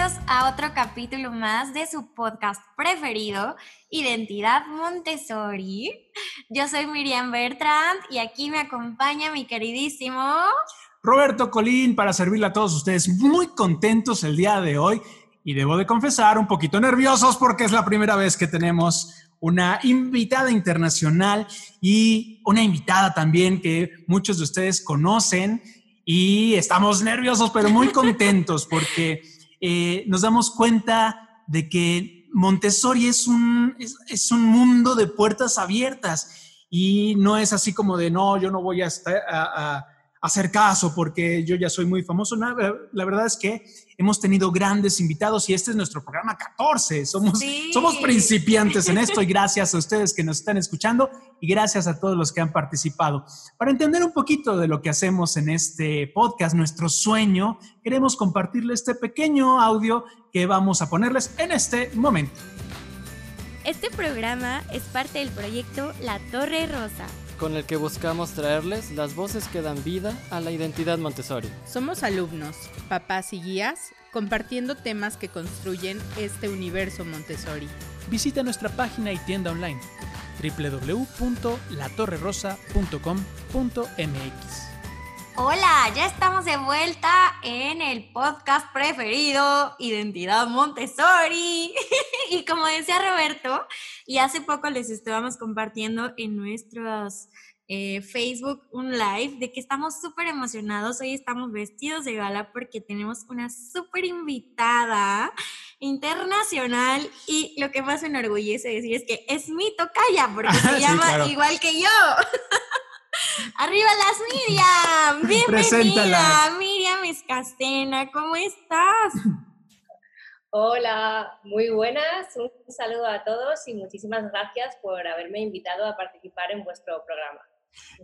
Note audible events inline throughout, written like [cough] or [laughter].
Bienvenidos a otro capítulo más de su podcast preferido, Identidad Montessori. Yo soy Miriam Bertrand y aquí me acompaña mi queridísimo... Roberto Colín para servirle a todos ustedes. Muy contentos el día de hoy y debo de confesar un poquito nerviosos porque es la primera vez que tenemos una invitada internacional y una invitada también que muchos de ustedes conocen y estamos nerviosos pero muy [laughs] contentos porque eh, nos damos cuenta de que Montessori es un, es, un mundo de puertas abiertas y no es así como de no, yo no voy a, estar, a, a hacer caso porque yo ya soy muy famoso. No, la verdad es que hemos tenido grandes invitados y este es nuestro programa 14. Somos, Sí. somos principiantes en esto y gracias a ustedes que nos están escuchando y gracias a todos los que han participado. Para entender un poquito de lo que hacemos en este podcast, nuestro sueño, queremos compartirles este pequeño audio que vamos a ponerles en este momento. Este programa es parte del proyecto La Torre Rosa. Con el que buscamos traerles las voces que dan vida a la identidad Montessori. Somos alumnos, papás y guías, compartiendo temas que construyen este universo Montessori. Visita nuestra página y tienda online www.latorrerosa.com.mx. Hola, ya estamos de vuelta en el podcast preferido, Identidad Montessori. [laughs] y como decía Roberto, y hace poco les estábamos compartiendo en nuestros eh, Facebook un live de que estamos súper emocionados. Hoy estamos vestidos de gala porque tenemos una súper invitada internacional y lo que más me enorgullece decir es que es mi tocaya porque [laughs] se Sí, llama claro. igual que yo. [laughs] Arriba las Miriam, [laughs] bienvenida Preséntala. Miriam Escastena, ¿cómo estás? Hola, muy buenas. Un saludo a todos y muchísimas gracias por haberme invitado a participar en vuestro programa.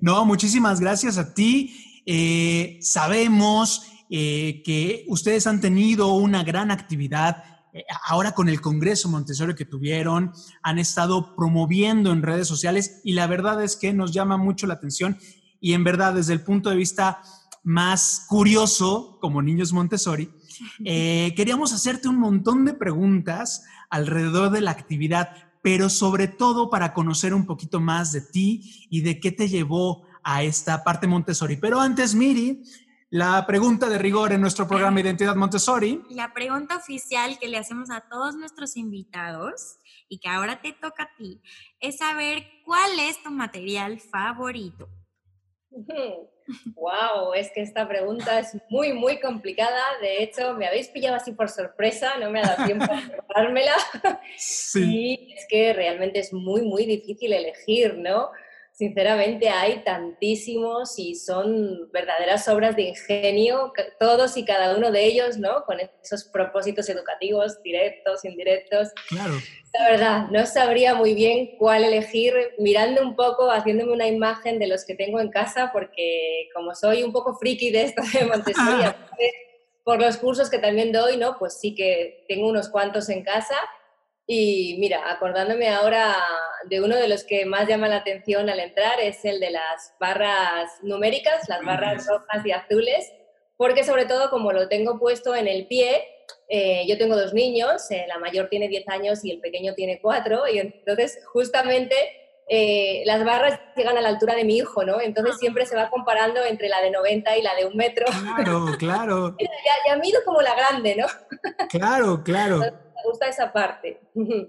No, muchísimas gracias a ti. Eh, sabemos eh, que ustedes han tenido una gran actividad ahora con el Congreso Montessori que tuvieron, han estado promoviendo en redes sociales y la verdad es que nos llama mucho la atención y en verdad desde el punto de vista más curioso como niños Montessori, [laughs] eh, queríamos hacerte un montón de preguntas alrededor de la actividad, pero sobre todo para conocer un poquito más de ti y de qué te llevó a esta parte Montessori. Pero antes, Miri, la pregunta de rigor en nuestro programa Identidad Montessori. La pregunta oficial que le hacemos a todos nuestros invitados y que ahora te toca a ti es saber cuál es tu material favorito. Wow, es que esta pregunta es muy, muy complicada. De hecho, me habéis pillado así por sorpresa, no me ha dado tiempo a preparármela. [laughs] Sí. Y es que realmente es muy, muy difícil elegir, ¿no? Sinceramente hay tantísimos y son verdaderas obras de ingenio, todos y cada uno de ellos, ¿no? Con esos propósitos educativos, directos, indirectos. Claro. La verdad, no sabría muy bien cuál elegir, mirando un poco, haciéndome una imagen de los que tengo en casa, porque como soy un poco friki de esto de Montessori, [laughs] por los cursos que también doy, ¿no? Pues sí que tengo unos cuantos en casa. Y mira, acordándome ahora de uno de los que más llama la atención al entrar, es el de las barras numéricas, las barras rojas y azules, porque sobre todo como lo tengo puesto en el pie, eh, yo tengo dos niños, eh, la mayor tiene 10 años y el pequeño tiene 4, y entonces justamente eh, las barras llegan a la altura de mi hijo, ¿no? Entonces siempre se va comparando entre la de 90 y la de un metro. Claro, claro, [laughs] Ya, ya mido como la grande, ¿no? claro, claro. Me gusta esa parte. Me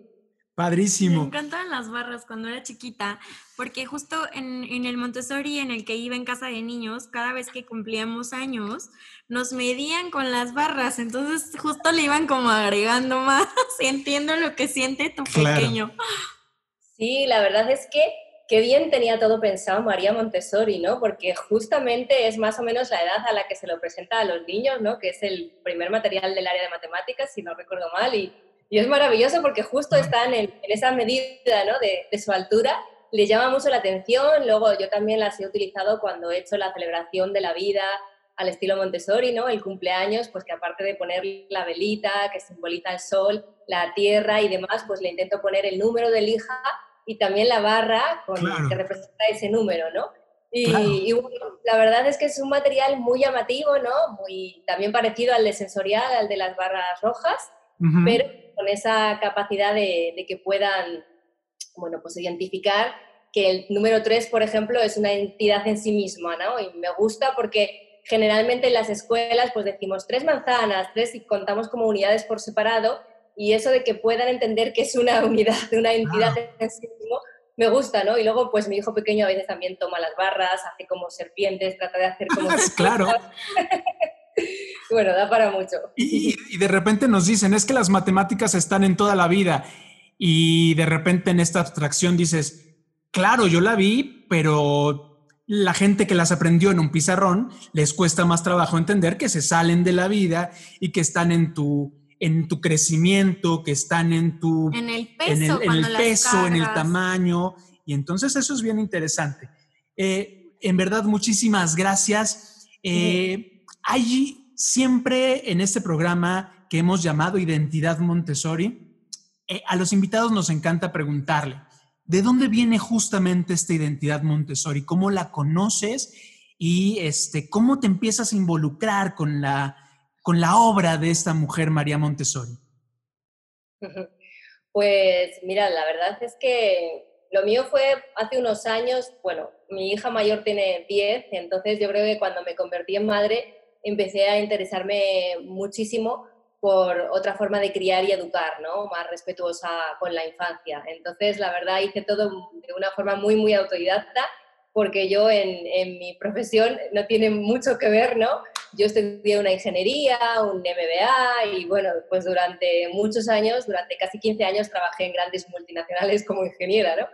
Padrísimo. encantaban las barras cuando era chiquita, porque justo en, en el Montessori en el que iba en casa de niños, cada vez que cumplíamos años, nos medían con las barras, entonces justo le iban como agregando más. [laughs] Entiendo lo que siente tu Claro. pequeño. Sí, la verdad es que qué bien tenía todo pensado María Montessori, ¿no? Porque justamente es más o menos la edad a la que se lo presenta a los niños, ¿no? Que es el primer material del área de matemáticas, si no recuerdo mal, y, y es maravilloso porque justo están en, en esa medida, ¿no? De, de su altura, les llama mucho la atención, luego yo también las he utilizado cuando he hecho la celebración de la vida, al estilo Montessori, ¿no? El cumpleaños, pues que aparte de poner la velita que simboliza el sol, la tierra y demás, pues le intento poner el número de hija y también la barra con, que representa ese número, ¿no? Y, la verdad es que es un material muy llamativo, ¿no? Muy, también parecido al de sensorial, al de las barras rojas, pero con esa capacidad de, de, que puedan, bueno, pues identificar que el número 3, por ejemplo, es una entidad en sí misma, ¿no? Y me gusta porque generalmente en las escuelas pues decimos tres manzanas, tres y contamos como unidades por separado y eso de que puedan entender que es una [laughs] unidad, una entidad en sí mismo, me gusta, ¿no? Y luego pues mi hijo pequeño a veces también toma las barras, hace como serpientes, trata de hacer como... [laughs] claro. [laughs] [laughs] bueno, da para mucho. Y, y de repente nos dicen, es que las matemáticas están en toda la vida y de repente en esta abstracción dices, claro, yo la vi, pero la gente que las aprendió en un pizarrón les cuesta más trabajo entender que se salen de la vida y que están en tu, en tu crecimiento, que están en tu... En el peso, en el, en el, peso, en el tamaño. Y entonces eso es bien interesante. Eh, en verdad, muchísimas gracias. Eh, hay siempre en este programa que hemos llamado Identidad Montessori, eh, a los invitados nos encanta preguntarle, ¿De dónde viene justamente esta identidad Montessori? ¿Cómo la conoces? Y este, ¿cómo te empiezas a involucrar con la, con la obra de esta mujer, María Montessori? [laughs] Pues mira, la verdad es que lo mío fue hace unos años, bueno, mi hija mayor tiene 10, entonces yo creo que cuando me convertí en madre empecé a interesarme muchísimo por otra forma de criar y educar, ¿no? Más respetuosa con la infancia. Entonces, la verdad, hice todo de una forma muy, muy autodidacta, porque yo en, en mi profesión no tiene mucho que ver, ¿no? Yo estudié una ingeniería, un MBA y bueno, pues durante muchos años, durante casi 15 años, trabajé en grandes multinacionales como ingeniera, ¿no?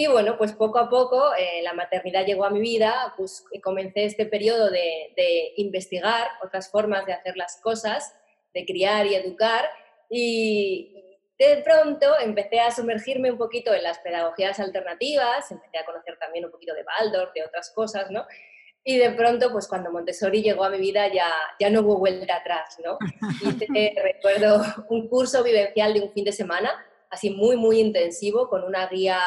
Y bueno, pues poco a poco eh, la maternidad llegó a mi vida, pues comencé este periodo de, de investigar otras formas de hacer las cosas de criar y educar y de pronto empecé a sumergirme un poquito en las pedagogías alternativas, empecé a conocer también un poquito de Waldorf, de otras cosas, ¿no? Y de pronto, pues cuando Montessori llegó a mi vida ya, ya no hubo vuelta atrás, ¿no? [laughs] Hice, recuerdo, un curso vivencial de un fin de semana, así muy, muy intensivo, con una guía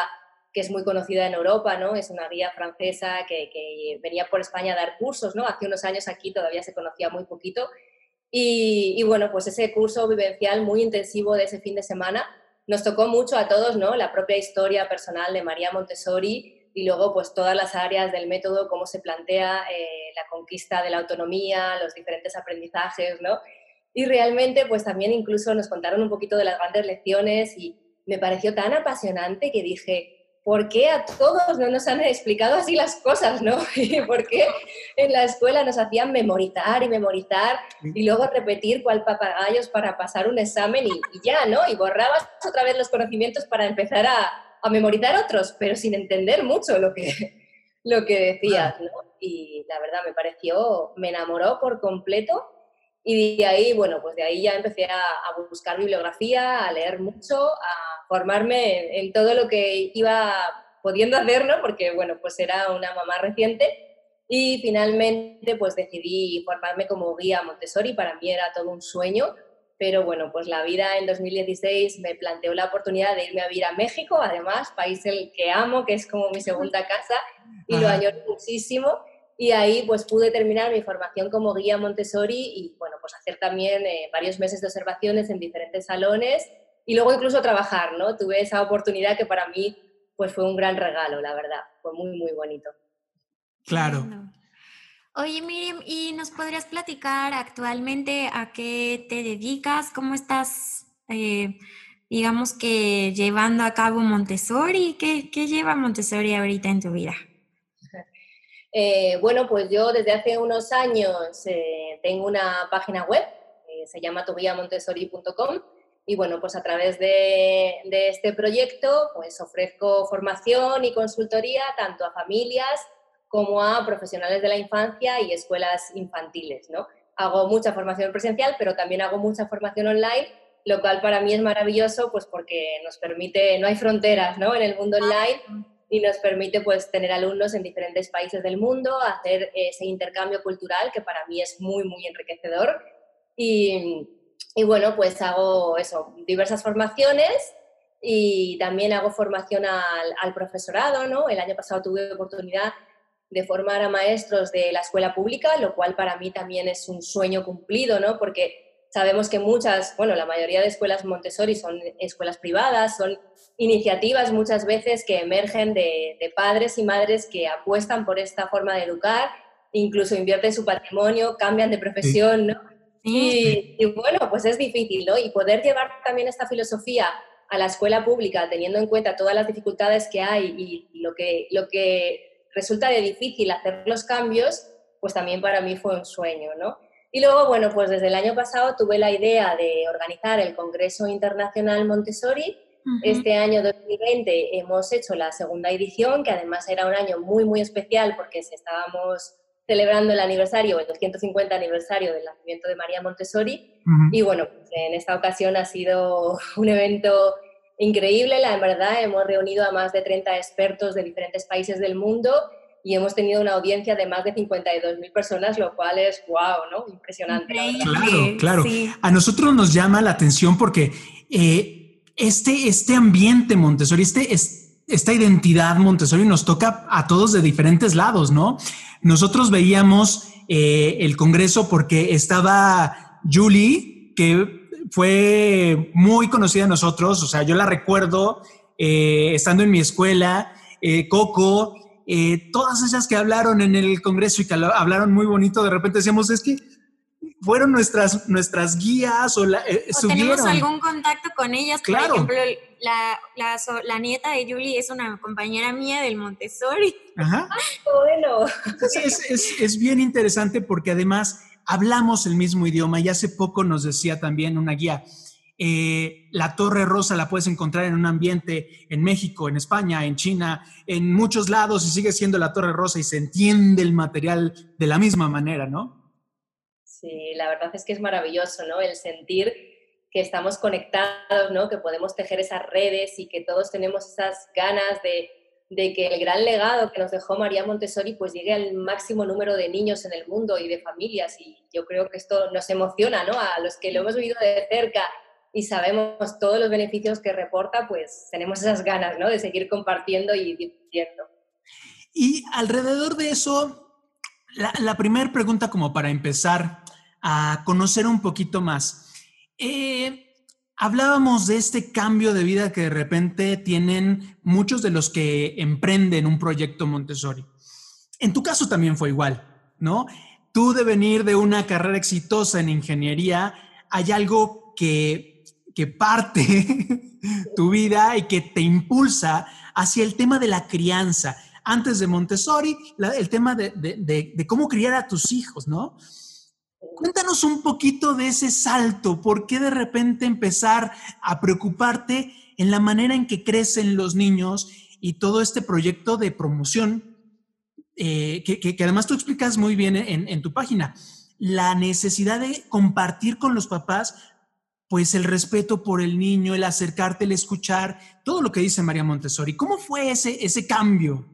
que es muy conocida en Europa, ¿no? Es una guía francesa que, que venía por España a dar cursos, ¿no? Hace unos años aquí todavía se conocía muy poquito y, bueno, pues ese curso vivencial muy intensivo de ese fin de semana nos tocó mucho a todos, ¿no? La propia historia personal de María Montessori y luego pues todas las áreas del método, cómo se plantea eh, la conquista de la autonomía, los diferentes aprendizajes, ¿no? Y realmente pues también incluso nos contaron un poquito de las grandes lecciones y me pareció tan apasionante que dije, ¿por qué a todos no nos han explicado así las cosas, no? [laughs] ¿Y por qué en la escuela nos hacían memorizar y memorizar y luego repetir cuál papagayos para pasar un examen y, ya, ¿no? Y borrabas otra vez los conocimientos para empezar a, a, memorizar otros, pero sin entender mucho lo que, lo que decías. Y la verdad me pareció, me enamoró por completo y de ahí, bueno, pues de ahí ya empecé a, a buscar bibliografía, a leer mucho, a formarme en, todo lo que iba pudiendo hacer, ¿no? Porque, bueno, pues era una mamá reciente y finalmente pues decidí formarme como guía Montessori, para mí era todo un sueño, pero bueno, pues la vida en 2016 me planteó la oportunidad de irme a vivir a México, además, país el que amo, que es como mi segunda [laughs] casa y lo añoro muchísimo. Y ahí pues pude terminar mi formación como guía Montessori y bueno, pues hacer también eh, varios meses de observaciones en diferentes salones y luego incluso trabajar, ¿no? Tuve esa oportunidad que para mí pues fue un gran regalo, la verdad, fue muy, muy bonito. Claro. Oye, Miriam, ¿y nos podrías platicar actualmente a qué te dedicas? ¿Cómo estás, eh, digamos que, llevando a cabo Montessori? ¿Qué, qué lleva Montessori ahorita en tu vida? Eh, bueno, pues yo desde hace unos años eh, tengo una página web, se llama tuguiamontessori.com Y bueno, pues a través de, de, este proyecto, pues ofrezco formación y consultoría tanto a familias como a profesionales de la infancia y escuelas infantiles, ¿no? Hago mucha formación presencial, pero también hago mucha formación online, lo cual para mí es maravilloso, pues porque nos permite, no hay fronteras, ¿no? En el mundo online y nos permite pues tener alumnos en diferentes países del mundo, hacer ese intercambio cultural que para mí es muy, muy enriquecedor. Y, y bueno, pues hago eso, diversas formaciones y también hago formación al, al, profesorado, ¿no? El año pasado tuve oportunidad de formar a maestros de la escuela pública, lo cual para mí también es un sueño cumplido, ¿no? Porque sabemos que muchas, bueno, la mayoría de escuelas Montessori son escuelas privadas, son iniciativas muchas veces que emergen de, de padres y madres que apuestan por esta forma de educar, incluso invierten su patrimonio, cambian de profesión, ¿no? Y, y, bueno, pues es difícil, ¿no? Y poder llevar también esta filosofía a la escuela pública, teniendo en cuenta todas las dificultades que hay y lo que, lo que resulta de difícil hacer los cambios, pues también para mí fue un sueño, ¿no? Y luego, bueno, pues desde el año pasado tuve la idea de organizar el Congreso Internacional Montessori. Uh -huh. Este año 2020 hemos hecho la segunda edición, que además era un año muy, muy especial porque estábamos celebrando el aniversario, el 150 aniversario del nacimiento de María Montessori. Uh -huh. Y bueno, pues en esta ocasión ha sido [laughs] un evento increíble, la verdad, hemos reunido a más de 30 expertos de diferentes países del mundo y hemos tenido una audiencia de más de 52.000 personas, lo cual es wow, ¿no? Impresionante. Claro, claro. Sí. A nosotros nos llama la atención porque eh, este, este ambiente Montessori, este, esta identidad Montessori nos toca a todos de diferentes lados, ¿no? Nosotros veíamos eh, el Congreso porque estaba Julie, que fue muy conocida a nosotros, o sea, yo la recuerdo eh, estando en mi escuela, eh, Coco, eh, todas esas que hablaron en el Congreso y que hablaron muy bonito, de repente decíamos, es que fueron nuestras, nuestras guías o, la, eh, o subieron. tenemos algún contacto con ellas. Claro. Por ejemplo, la, la, la, nieta de Julie es una compañera mía del Montessori. Ajá. [laughs] Bueno. Es, es, es bien interesante porque además hablamos el mismo idioma y hace poco nos decía también una guía, eh, la Torre Rosa la puedes encontrar en un ambiente en México, en España, en China, en muchos lados y sigue siendo la Torre Rosa y se entiende el material de la misma manera, ¿no? Sí, la verdad es que es maravilloso, ¿no? El sentir que estamos conectados, ¿no? Que podemos tejer esas redes y que todos tenemos esas ganas de, de que el gran legado que nos dejó María Montessori pues llegue al máximo número de niños en el mundo y de familias y yo creo que esto nos emociona, ¿no? A los que lo hemos vivido de cerca y sabemos todos los beneficios que reporta, pues tenemos esas ganas, ¿no? De seguir compartiendo y divirtiendo. Y alrededor de eso, la, primera pregunta como para empezar a conocer un poquito más. Eh, hablábamos de este cambio de vida que de repente tienen muchos de los que emprenden un proyecto Montessori. En tu caso también fue igual, ¿no? Tú de venir de una carrera exitosa en ingeniería, hay algo que que parte [laughs] tu vida y que te impulsa hacia el tema de la crianza. Antes de Montessori, el tema de, de, de, de, cómo criar a tus hijos, ¿no? Cuéntanos un poquito de ese salto, ¿por qué de repente empezar a preocuparte en la manera en que crecen los niños y todo este proyecto de promoción eh, que, que, que, además tú explicas muy bien en, en tu página? La necesidad de compartir con los papás pues el respeto por el niño, el acercarte, el escuchar, todo lo que dice María Montessori. ¿Cómo fue ese, ese cambio?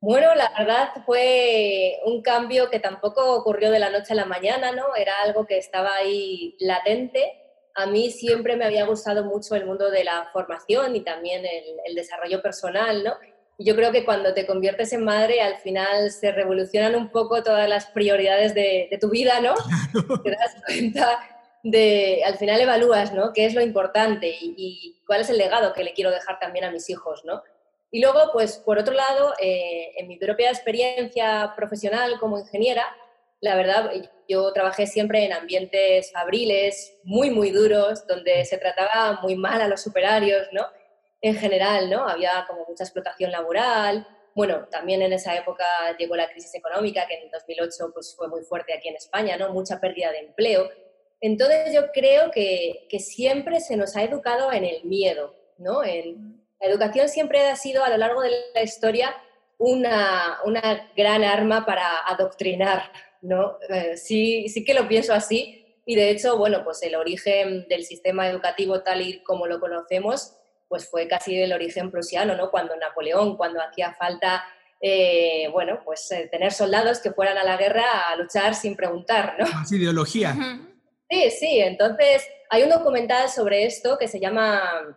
Bueno, la verdad fue un cambio que tampoco ocurrió de la noche a la mañana, ¿no? Era algo que estaba ahí latente. A mí siempre me había gustado mucho el mundo de la formación y también el, el desarrollo personal, ¿no? yo creo que cuando te conviertes en madre, al final se revolucionan un poco todas las prioridades de, de tu vida, ¿no? [laughs] Te das cuenta de, al final evalúas, ¿no? ¿Qué es lo importante y, cuál es el legado que le quiero dejar también a mis hijos, ¿no? Y luego, pues, por otro lado, eh, en mi propia experiencia profesional como ingeniera, la verdad, yo trabajé siempre en ambientes fabriles, muy, muy duros, donde se trataba muy mal a los superarios, ¿no? En general, ¿no? Había como mucha explotación laboral. Bueno, también en esa época llegó la crisis económica, que en 2008 pues, fue muy fuerte aquí en España, ¿no? Mucha pérdida de empleo. Entonces yo creo que, que siempre se nos ha educado en el miedo, ¿no? En, la educación siempre ha sido a lo largo de la historia una, una gran arma para adoctrinar, ¿no? Eh, sí, sí que lo pienso así y de hecho, bueno, pues el origen del sistema educativo tal y como lo conocemos, pues fue casi del origen prusiano, ¿no? Cuando Napoleón, cuando hacía falta, eh, bueno, pues eh, tener soldados que fueran a la guerra a luchar sin preguntar, ¿no? Más ideología. Sí, sí, entonces hay un documental sobre esto que se llama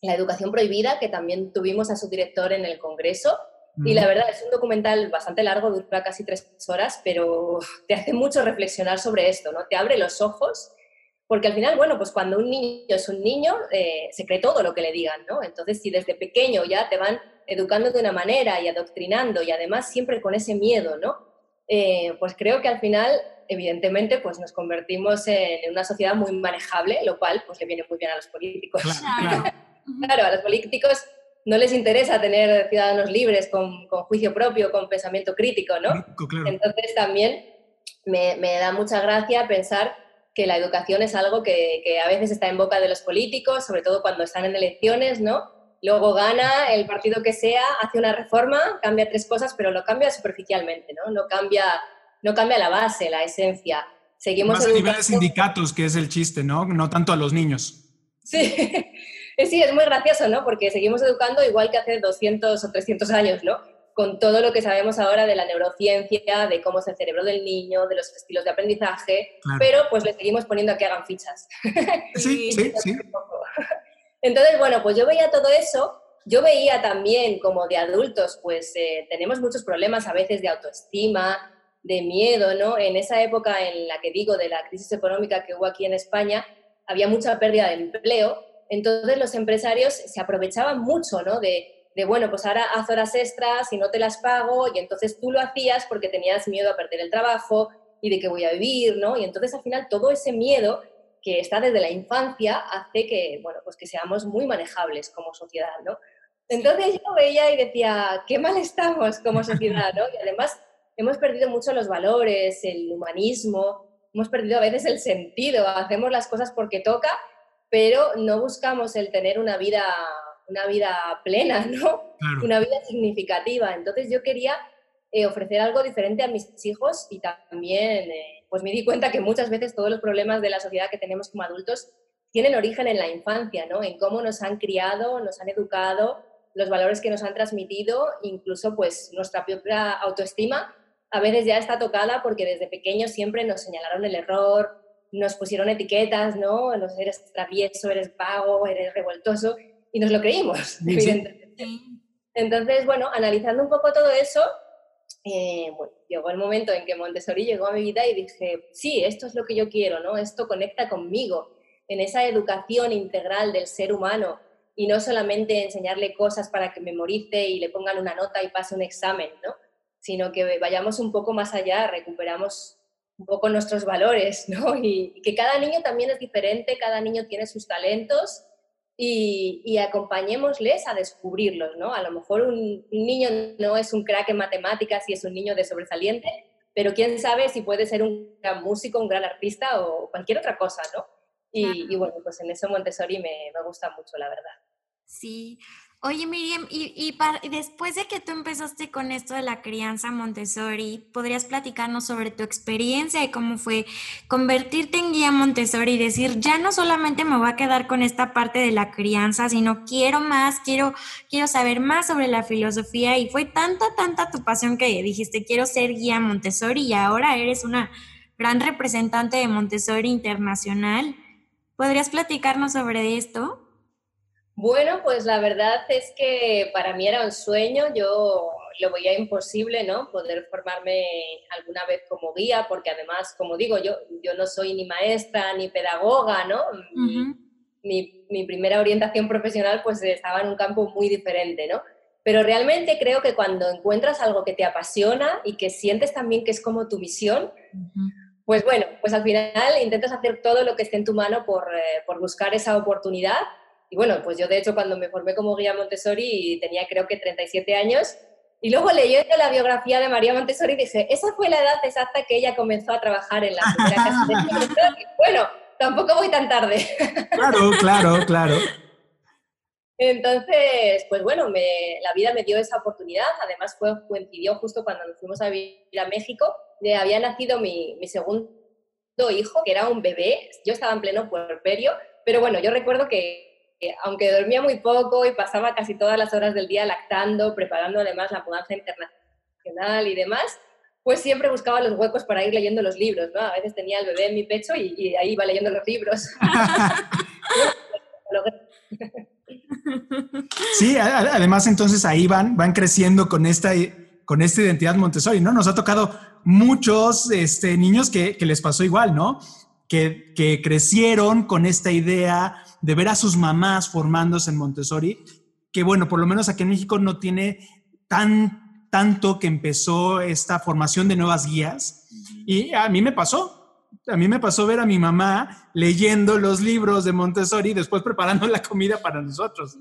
La educación prohibida, que también tuvimos a su director en el Congreso, y la verdad es un documental bastante largo, dura casi tres horas, pero [laughs] te hace mucho reflexionar sobre esto, ¿no? Te abre los ojos, porque al final, bueno, pues cuando un niño es un niño, eh, se cree todo lo que le digan, ¿no? Entonces, si desde pequeño ya te van educando de una manera y adoctrinando y además siempre con ese miedo, ¿no? Eh, pues creo que al final, evidentemente, pues nos convertimos en una sociedad muy manejable, lo cual pues le viene muy bien a los políticos. Claro. claro [laughs] a los políticos no les interesa tener ciudadanos libres con, juicio propio, con pensamiento crítico, ¿no? Entonces también me, da mucha gracia pensar que la educación es algo que, a veces está en boca de los políticos, sobre todo cuando están en elecciones, ¿no? Luego gana el partido que sea, hace una reforma, cambia tres cosas, pero lo cambia superficialmente, ¿no? No cambia, no cambia la base, la esencia. Seguimos Más a nivel de sindicatos, que es el chiste, ¿no? No tanto a los niños. Sí, [laughs] sí, es muy gracioso, ¿no? Porque seguimos educando igual que hace 200 o 300 años, ¿no? Con todo lo que sabemos ahora de la neurociencia, de cómo es el cerebro del niño, de los estilos de aprendizaje, pero pues le seguimos poniendo a que hagan fichas. [laughs] Sí, sí, [laughs] sí. Entonces, bueno, pues yo veía todo eso, yo veía también como de adultos, pues eh, tenemos muchos problemas a veces de autoestima, de miedo, ¿no? En esa época en la que digo de la crisis económica que hubo aquí en España, había mucha pérdida de empleo entonces los empresarios se aprovechaban mucho, ¿no? De, bueno, pues ahora haz horas extras y no te las pago y entonces tú lo hacías porque tenías miedo a perder el trabajo y de que voy a vivir, ¿no? Y entonces al final todo ese miedo que está desde la infancia hace que, bueno, pues que seamos muy manejables como sociedad, ¿no? Entonces yo veía y decía, qué mal estamos como sociedad, ¿no? Y además hemos perdido mucho los valores, el humanismo, hemos perdido a veces el sentido, hacemos las cosas porque toca pero no buscamos el tener una vida, una vida plena, [laughs] ¿no? Una vida significativa. Entonces yo quería eh, ofrecer algo diferente a mis hijos y también eh, pues me di cuenta que muchas veces todos los problemas de la sociedad que tenemos como adultos tienen origen en la infancia, ¿no? En cómo nos han criado, nos han educado, los valores que nos han transmitido, incluso pues nuestra propia autoestima a veces ya está tocada porque desde pequeños siempre nos señalaron el error, nos pusieron etiquetas, ¿no? No eres travieso, eres vago, eres revoltoso, y nos lo creímos, [laughs] evidentemente. Entonces, bueno, analizando un poco todo eso, eh, llegó el momento en que Montessori llegó a mi vida y dije, sí, esto es lo que yo quiero, ¿no? Esto conecta conmigo, en esa educación integral del ser humano, y no solamente enseñarle cosas para que memorice y le pongan una nota y pase un examen, ¿no? Sino que vayamos un poco más allá, recuperamos un poco nuestros valores, [laughs] ¿no? Y, que cada niño también es diferente, cada niño tiene sus talentos y, y acompañémosles a descubrirlos, ¿no? A lo mejor un, niño no es un crack en matemáticas y es un niño de sobresaliente, pero quién sabe si puede ser un gran músico, un gran artista o cualquier otra cosa, ¿no? Y, y bueno, pues en eso Montessori me, me gusta mucho, la verdad. Sí, Oye, Miriam, y, después de que tú empezaste con esto de la crianza Montessori, ¿podrías platicarnos sobre tu experiencia y cómo fue convertirte en guía Montessori y decir, ya no solamente me voy a quedar con esta parte de la crianza, sino quiero más, quiero, quiero saber más sobre la filosofía y fue tanta, tanta tu pasión que dijiste, quiero ser guía Montessori y ahora eres una gran representante de Montessori internacional. ¿Podrías platicarnos sobre esto? Bueno, pues la verdad es que para mí era un sueño, yo lo veía imposible, ¿no? Poder formarme alguna vez como guía, porque además, como digo, yo, yo no soy ni maestra ni pedagoga, ¿no? mi, mi, primera orientación profesional pues estaba en un campo muy diferente, ¿no? Pero realmente creo que cuando encuentras algo que te apasiona y que sientes también que es como tu misión, pues bueno, pues al final intentas hacer todo lo que esté en tu mano por, eh, por buscar esa oportunidad y bueno, pues yo de hecho cuando me formé como guía Montessori tenía creo que 37 años Y luego leyendo la biografía de María Montessori dije, esa fue la edad exacta que ella comenzó a trabajar en la primera [laughs] casa de Montessori. Bueno, tampoco voy tan tarde. Claro, claro, claro. Entonces, pues bueno, me, la vida me dio esa oportunidad. Además, fue, coincidió justo cuando nos fuimos a vivir a México. De, había nacido mi, mi segundo hijo, que era un bebé. Yo estaba en pleno puerperio, pero bueno, yo recuerdo que aunque dormía muy poco y pasaba casi todas las horas del día lactando, preparando además la mudanza internacional y demás, pues siempre buscaba los huecos para ir leyendo los libros, ¿no? A veces tenía el bebé en mi pecho y, ahí iba leyendo los libros. [laughs] sí, además entonces ahí van, van creciendo con esta, con esta identidad Montessori, ¿no? Nos ha tocado muchos este, niños que, que les pasó igual, ¿no? Que, que crecieron con esta idea de ver a sus mamás formándose en Montessori, que bueno, por lo menos aquí en México no tiene tan, tanto que empezó esta formación de nuevas guías. Y a mí me pasó, a mí me pasó ver a mi mamá leyendo los libros de Montessori y después preparando la comida para nosotros.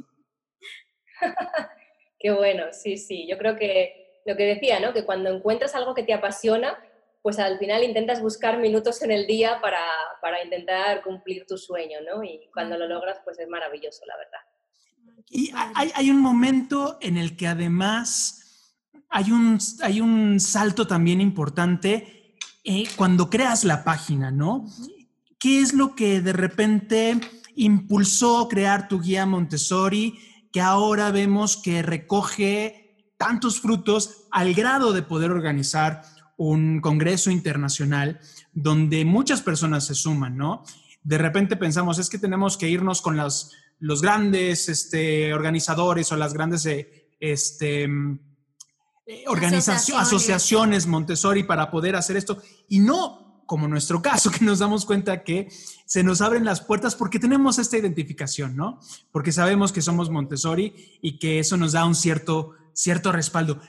[laughs] Qué bueno, sí, sí. Yo creo que lo que decía, ¿no? Que cuando encuentras algo que te apasiona, pues al final intentas buscar minutos en el día para, para, intentar cumplir tu sueño, ¿no? Y cuando lo logras, pues es maravilloso, la verdad. Y hay, hay un momento en el que además hay un, hay un salto también importante eh, cuando creas la página, ¿no? ¿Qué es lo que de repente impulsó crear tu guía Montessori, que ahora vemos que recoge tantos frutos al grado de poder organizar un congreso internacional donde muchas personas se suman, ¿no? De repente pensamos, es que tenemos que irnos con los, los grandes este, organizadores o las grandes eh, este, eh, asociaciones. asociaciones Montessori para poder hacer esto. Y no, como nuestro caso, [laughs] que nos damos cuenta que se nos abren las puertas porque tenemos esta identificación, ¿no? Porque sabemos que somos Montessori y que eso nos da un cierto, cierto respaldo.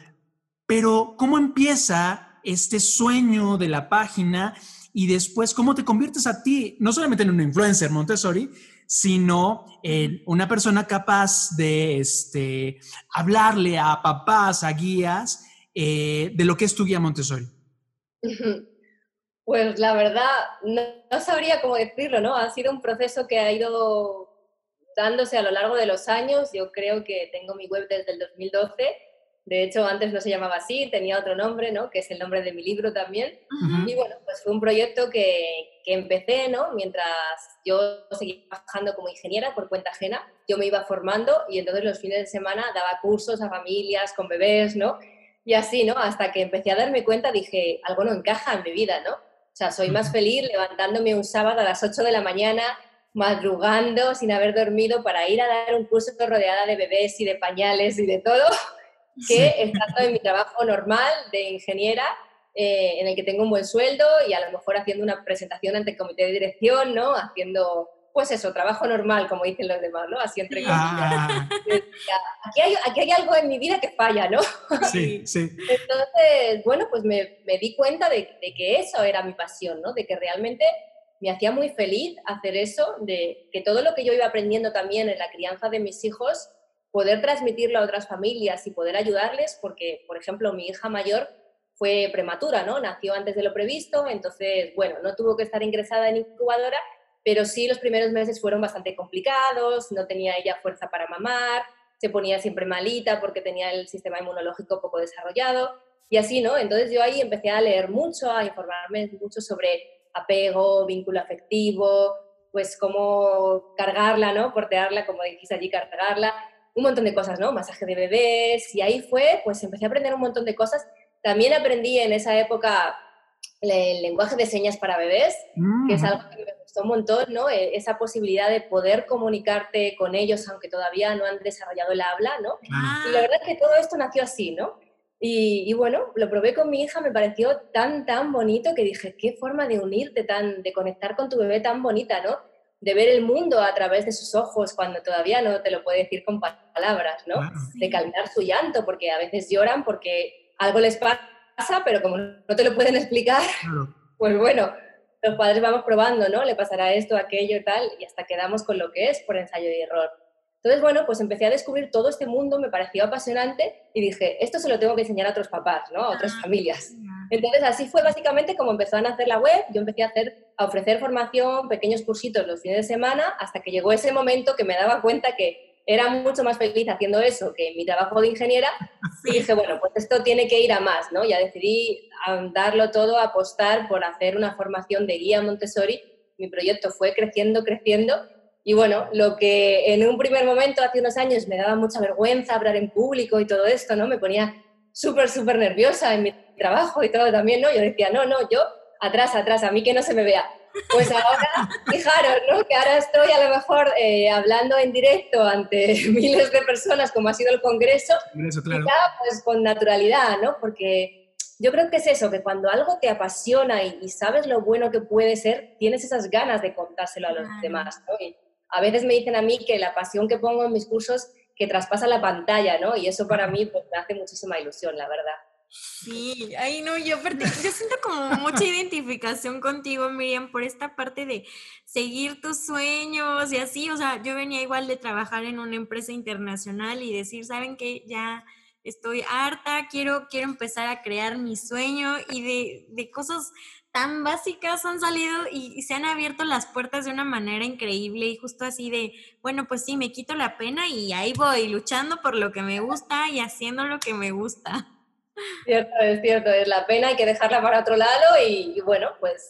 Pero, ¿cómo empieza este sueño de la página y después cómo te conviertes a ti, no solamente en un influencer Montessori, sino en una persona capaz de este, hablarle a papás, a guías, eh, de lo que es tu guía Montessori. [laughs] Pues la verdad, no, no, sabría cómo decirlo, ¿no? Ha sido un proceso que ha ido dándose a lo largo de los años. Yo creo que tengo mi web desde el 2012 de hecho, antes no se llamaba así, tenía otro nombre, ¿no? Que es el nombre de mi libro también. Y bueno, pues fue un proyecto que, que, empecé, ¿no? Mientras yo seguía trabajando como ingeniera por cuenta ajena, yo me iba formando y entonces los fines de semana daba cursos a familias con bebés, ¿no? Y así, ¿no? Hasta que empecé a darme cuenta, dije, algo no encaja en mi vida, ¿no? O sea, soy más feliz levantándome un sábado a las 8 de la mañana, madrugando sin haber dormido para ir a dar un curso rodeada de bebés y de pañales y de todo que estando en mi trabajo normal de ingeniera, eh, en el que tengo un buen sueldo y a lo mejor haciendo una presentación ante el comité de dirección, ¿no? Haciendo, pues eso, trabajo normal, como dicen los demás, ¿no? Así entre ah. [laughs] aquí, hay, aquí hay algo en mi vida que falla, ¿no? Sí, sí. Entonces, bueno, pues me, me di cuenta de, de, que eso era mi pasión, ¿no? De que realmente me hacía muy feliz hacer eso, de que todo lo que yo iba aprendiendo también en la crianza de mis hijos, poder transmitirlo a otras familias y poder ayudarles, porque, por ejemplo, mi hija mayor fue prematura, ¿no? Nació antes de lo previsto, entonces, bueno, no tuvo que estar ingresada en incubadora, pero sí los primeros meses fueron bastante complicados, no tenía ella fuerza para mamar, se ponía siempre malita porque tenía el sistema inmunológico poco desarrollado y así, ¿no? Entonces yo ahí empecé a leer mucho, a informarme mucho sobre apego, vínculo afectivo, pues cómo cargarla, ¿no? Portearla, como dijiste allí, cargarla un montón de cosas, ¿no? Masaje de bebés, y ahí fue, pues empecé a aprender un montón de cosas. También aprendí en esa época el lenguaje de señas para bebés, que es algo que me gustó un montón, ¿no? E, esa posibilidad de poder comunicarte con ellos, aunque todavía no han desarrollado el habla, ¿no? Y la verdad es que todo esto nació así, ¿no? Y, y, bueno, lo probé con mi hija, me pareció tan, tan bonito que dije, qué forma de unirte, tan, de conectar con tu bebé tan bonita, ¿no? De ver el mundo a través de sus ojos cuando todavía no te lo puede decir con palabras, ¿no? De calmar su llanto, porque a veces lloran porque algo les pasa, pero como no te lo pueden explicar, pues bueno, los padres vamos probando, ¿no? Le pasará esto, aquello y tal, y hasta quedamos con lo que es por ensayo y error. Entonces, bueno, pues empecé a descubrir todo este mundo, me pareció apasionante y dije, esto se lo tengo que enseñar a otros papás, ¿no? A otras Ah, familias. Entonces, así fue básicamente como empezó a nacer la web. Yo empecé a, hacer, a ofrecer formación, pequeños cursitos los fines de semana, hasta que llegó ese momento que me daba cuenta que era mucho más feliz haciendo eso que mi trabajo de ingeniera. [laughs] Y dije, bueno, pues esto tiene que ir a más, ¿no? Ya decidí a darlo todo, apostar por hacer una formación de guía Montessori. Mi proyecto fue creciendo, creciendo. Y bueno, lo que en un primer momento, hace unos años, me daba mucha vergüenza hablar en público y todo esto, ¿no? Me ponía súper, súper nerviosa en mi trabajo y todo también, ¿no? Yo decía, no, no, yo atrás, atrás, a mí que no se me vea. Pues ahora, [laughs] fijaros, ¿no? Que ahora estoy a lo mejor eh, hablando en directo ante [laughs] miles de personas, como ha sido el Congreso, Eso, claro. quizá pues con naturalidad, ¿no? Porque yo creo que es eso, que cuando algo te apasiona y, y sabes lo bueno que puede ser, tienes esas ganas de contárselo a los demás, ¿no? Y a veces me dicen a mí que la pasión que pongo en mis cursos que traspasa la pantalla, ¿no? Y eso para mí pues, me hace muchísima ilusión, la verdad. Sí, ay no, yo, yo siento como mucha identificación contigo, Miriam, por esta parte de seguir tus sueños y así, o sea, yo venía igual de trabajar en una empresa internacional y decir, ¿saben qué? Ya estoy harta, quiero, quiero empezar a crear mi sueño y de, de cosas tan básicas han salido y, y se han abierto las puertas de una manera increíble y justo así de, bueno, pues sí, me quito la pena y ahí voy luchando por lo que me gusta y haciendo lo que me gusta. Cierto, es cierto, es la pena, hay que dejarla para otro lado y, y bueno, pues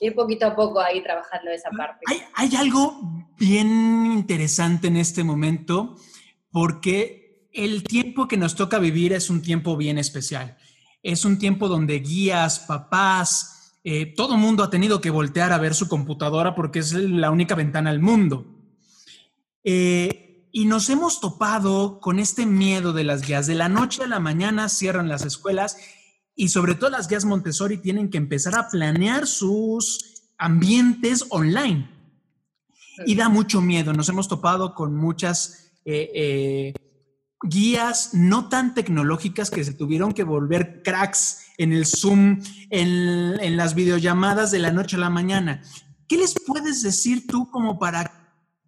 ir poquito a poco ahí trabajando esa parte. Hay, hay algo bien interesante en este momento porque el tiempo que nos toca vivir es un tiempo bien especial. Es un tiempo donde guías, papás, eh, todo mundo ha tenido que voltear a ver su computadora porque es la única ventana al mundo. Eh, y nos hemos topado con este miedo de las guías. De la noche a la mañana cierran las escuelas y sobre todo las guías Montessori tienen que empezar a planear sus ambientes online. Y da mucho miedo. Nos hemos topado con muchas eh, eh, guías no tan tecnológicas que se tuvieron que volver cracks en el Zoom, en, en las videollamadas de la noche a la mañana. ¿Qué les puedes decir tú como para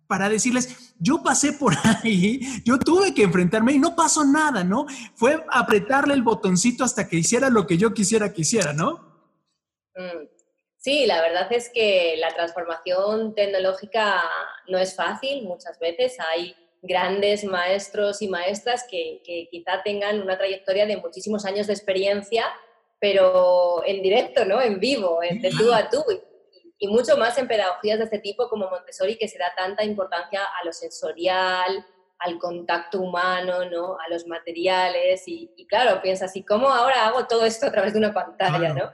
para decirles, yo pasé por [laughs] ahí, yo tuve que enfrentarme y no pasó nada, ¿no? Fue apretarle el botoncito hasta que hiciera lo que yo quisiera que hiciera, ¿no? Mm. Sí, la verdad es que la transformación tecnológica no es fácil muchas veces. Hay grandes maestros y maestras que, que quizá tengan una trayectoria de muchísimos años de experiencia, pero en directo, ¿no? En vivo, de tú a tú y mucho más en pedagogías de este tipo como Montessori, que se da tanta importancia a lo sensorial, al contacto humano, ¿no? a los materiales. Y, y claro, piensas, ¿y cómo ahora hago todo esto a través de una pantalla? ¿no?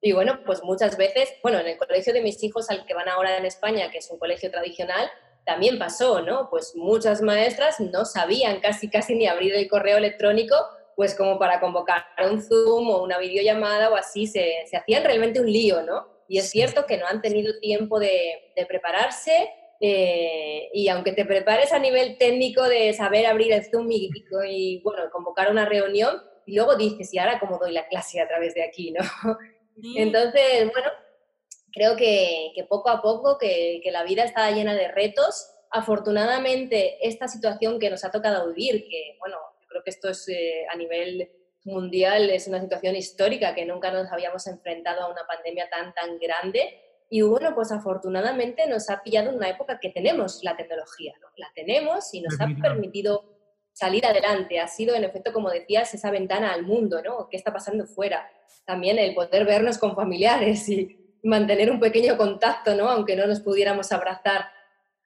Y bueno, pues muchas veces, bueno, en el colegio de mis hijos al que van ahora en España, que es un colegio tradicional, también pasó, ¿no? Pues muchas maestras no sabían casi, casi ni abrir el correo electrónico, pues como para convocar un Zoom o una videollamada o así, se, se hacían realmente un lío, ¿no? Y es cierto que no han tenido tiempo de, de prepararse eh, y aunque te prepares a nivel técnico de saber abrir el Zoom y, y, bueno, convocar una reunión, y luego dices, ¿y ahora cómo doy la clase a través de aquí, no? Sí. Entonces, bueno, creo que, que poco a poco, que, que, la vida está llena de retos. Afortunadamente, esta situación que nos ha tocado vivir, que bueno, yo creo que esto es eh, a nivel mundial es una situación histórica que nunca nos habíamos enfrentado a una pandemia tan, tan grande. Y bueno, pues afortunadamente nos ha pillado en una época que tenemos la tecnología, ¿no? La tenemos y nos ha permitido salir adelante. Ha sido, en efecto, como decías, esa ventana al mundo, ¿no? ¿Qué está pasando fuera? También el poder vernos con familiares y mantener un pequeño contacto, ¿no? Aunque no nos pudiéramos abrazar.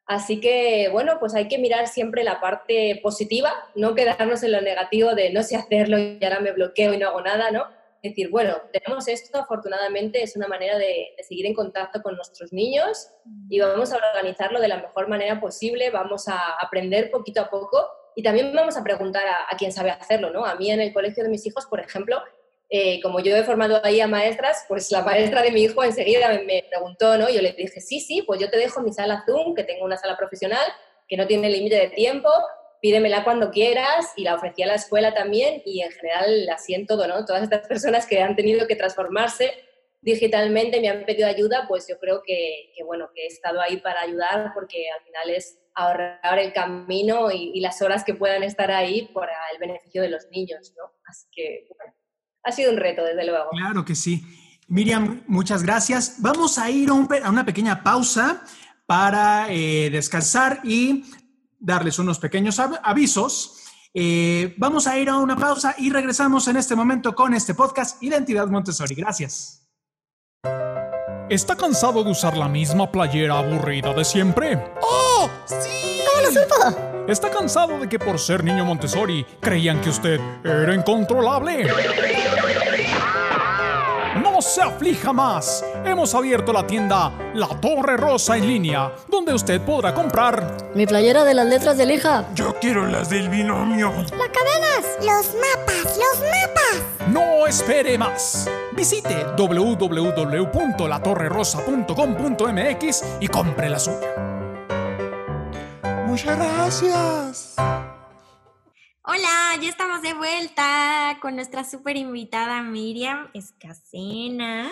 Así que, bueno, pues hay que mirar siempre la parte positiva, no quedarnos en lo negativo de no sé hacerlo y ahora me bloqueo y no hago nada, ¿no? Es decir, bueno, tenemos esto, afortunadamente es una manera de, de, seguir en contacto con nuestros niños y vamos a organizarlo de la mejor manera posible, vamos a aprender poquito a poco y también vamos a preguntar a, a quien sabe hacerlo, ¿no? A mí en el colegio de mis hijos, por ejemplo, eh, como yo he formado ahí a maestras, pues la maestra de mi hijo enseguida me, me, preguntó, ¿no? Yo le dije, sí, sí, pues yo te dejo mi sala Zoom, que tengo una sala profesional, que no tiene límite de tiempo, pídemela cuando quieras, y la ofrecí a la escuela también, y en general así en todo, ¿no? Todas estas personas que han tenido que transformarse digitalmente, me han pedido ayuda, pues yo creo que, que bueno, que he estado ahí para ayudar, porque al final es ahorrar el camino y, las horas que puedan estar ahí para el beneficio de los niños, ¿no? Así que, bueno, ha sido un reto, desde luego. Claro que sí. Miriam, muchas gracias. Vamos a ir a, una pequeña pausa para eh, descansar y darles unos pequeños avisos. Eh, vamos a ir a una pausa y regresamos en este momento con este podcast Identidad Montessori. Gracias. ¿Está cansado de usar la misma playera aburrida de siempre? ¡Oh! ¡Sí! ¿Cómo lo supo? ¿Está cansado de que por ser niño Montessori creían que usted era incontrolable? Se aflija más. Hemos abierto la tienda La Torre Rosa en línea, donde usted podrá comprar mi playera de las letras de hija. Yo quiero las del binomio. Las cadenas, los mapas, los mapas. No espere más. Visite www.latorrerosa.com.mx y compre la suya. Muchas gracias. Hola, ya estamos de vuelta con nuestra súper invitada Miriam Escacena.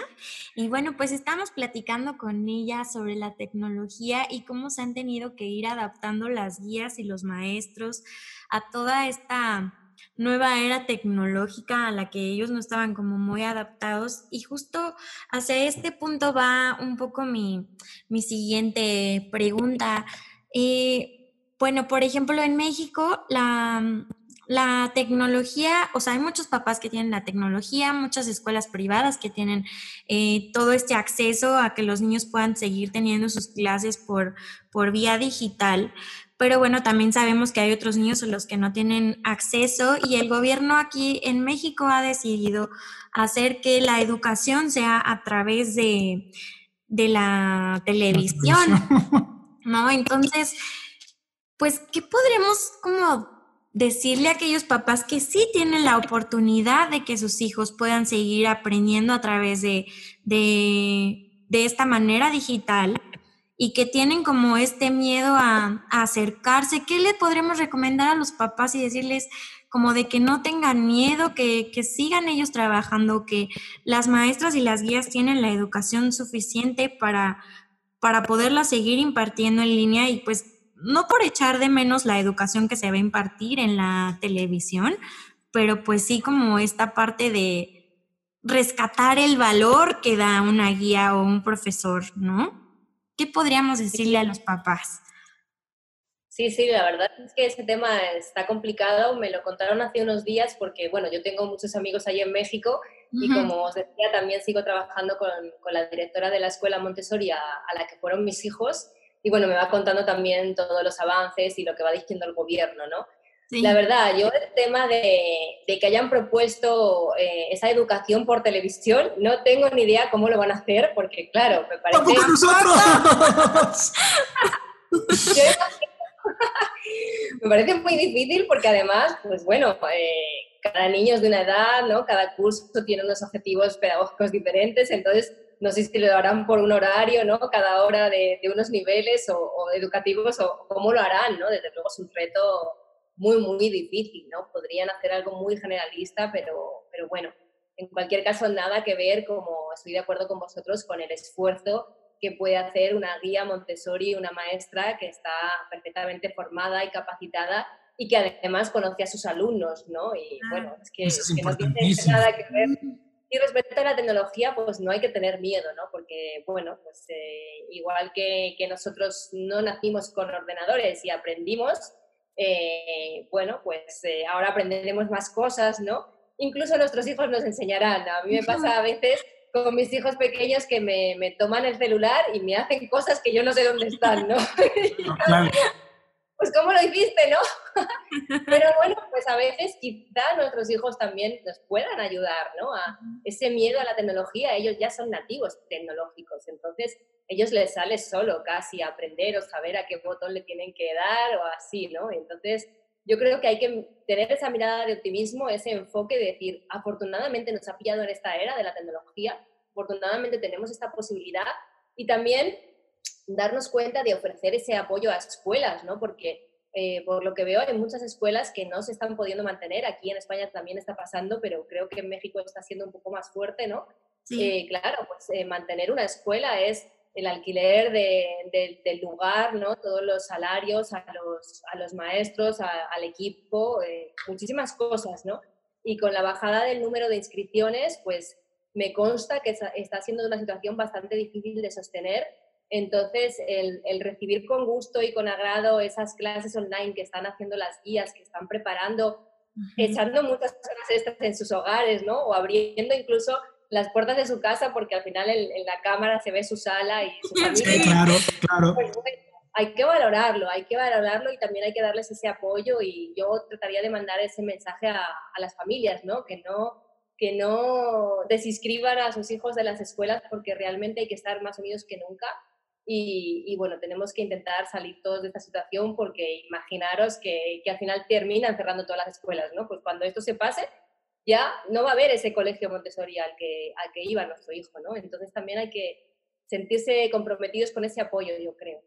Y bueno, pues estamos platicando con ella sobre la tecnología y cómo se han tenido que ir adaptando las guías y los maestros a toda esta nueva era tecnológica a la que ellos no estaban como muy adaptados. Y justo hacia este punto va un poco mi, mi siguiente pregunta. Eh, bueno, por ejemplo, en México, la, la tecnología, o sea, hay muchos papás que tienen la tecnología, muchas escuelas privadas que tienen eh, todo este acceso a que los niños puedan seguir teniendo sus clases por, por vía digital. Pero bueno, también sabemos que hay otros niños a los que no tienen acceso y el gobierno aquí en México ha decidido hacer que la educación sea a través de, de la televisión, ¿no? Entonces, pues, ¿qué podremos como decirle a aquellos papás que sí tienen la oportunidad de que sus hijos puedan seguir aprendiendo a través de, de, esta manera digital y que tienen como este miedo a, acercarse, ¿qué le podremos recomendar a los papás y decirles como de que no tengan miedo, que, que sigan ellos trabajando, que las maestras y las guías tienen la educación suficiente para, para poderla seguir impartiendo en línea y pues no por echar de menos la educación que se va a impartir en la televisión, pero pues sí como esta parte de rescatar el valor que da una guía o un profesor, ¿no? ¿Qué podríamos decirle a los papás? Sí, sí, la verdad es que ese tema está complicado. Me lo contaron hace unos días porque, bueno, yo tengo muchos amigos ahí en México y como os decía, también sigo trabajando con, la directora de la escuela Montessori a la que fueron mis hijos y bueno, me va contando también todos los avances y lo que va diciendo el gobierno, ¿no? La verdad, yo el tema de, de que hayan propuesto eh, esa educación por televisión, no tengo ni idea cómo lo van a hacer, porque claro, me parece... nosotros! [laughs] [laughs] me parece muy difícil porque además, pues bueno, eh, cada niño es de una edad, ¿no? Cada curso tiene unos objetivos pedagógicos diferentes, entonces no sé si lo harán por un horario, ¿no? Cada hora de, unos niveles o, educativos o cómo lo harán, ¿no? Desde luego es un reto muy, muy difícil, ¿no? Podrían hacer algo muy generalista, pero, pero bueno, en cualquier caso, nada que ver, como estoy de acuerdo con vosotros, con el esfuerzo que puede hacer una guía Montessori, una maestra que está perfectamente formada y capacitada y que además conoce a sus alumnos, ¿no? Y ah. bueno, es que, es que no tiene nada que ver y respecto a la tecnología, pues no hay que tener miedo, ¿no? Porque, bueno, pues eh, igual que, que, nosotros no nacimos con ordenadores y aprendimos, eh, bueno, pues eh, ahora aprenderemos más cosas, ¿no? Incluso nuestros hijos nos enseñarán. A mí me pasa a veces con mis hijos pequeños que me, me toman el celular y me hacen cosas que yo no sé dónde están, ¿no? [laughs] Claro pues ¿cómo lo hiciste, no? [laughs] Pero bueno, pues a veces quizá nuestros hijos también nos puedan ayudar, ¿no? A ese miedo a la tecnología, ellos ya son nativos tecnológicos, entonces ellos les sale solo casi aprender o saber a qué botón le tienen que dar o así, ¿no? Entonces yo creo que hay que tener esa mirada de optimismo, ese enfoque de decir, afortunadamente nos ha pillado en esta era de la tecnología, afortunadamente tenemos esta posibilidad y también darnos cuenta de ofrecer ese apoyo a escuelas, ¿no? Porque eh, por lo que veo hay muchas escuelas que no se están pudiendo mantener. Aquí en España también está pasando, pero creo que en México está siendo un poco más fuerte, ¿no? Eh, claro, pues eh, mantener una escuela es el alquiler del lugar, ¿no? todos los salarios a los, a los maestros, al equipo, eh, muchísimas cosas, ¿no? Y con la bajada del número de inscripciones, pues me consta que está siendo una situación bastante difícil de sostener. Entonces, el, el, recibir con gusto y con agrado esas clases online que están haciendo las guías, que están preparando, echando muchas horas extras en sus hogares, ¿no? O abriendo incluso las puertas de su casa porque al final en, la cámara se ve su sala y su familia. Sí, claro, claro. Pues, hay que valorarlo, hay que valorarlo y también hay que darles ese apoyo y yo trataría de mandar ese mensaje a, a las familias, ¿no? Que no que no desinscriban a sus hijos de las escuelas porque realmente hay que estar más unidos que nunca. Y, y, bueno, tenemos que intentar salir todos de esta situación porque imaginaros que, que, al final terminan cerrando todas las escuelas, ¿no? Pues cuando esto se pase, ya no va a haber ese colegio Montessori al que, al que iba nuestro hijo, ¿no? Entonces también hay que sentirse comprometidos con ese apoyo, yo creo.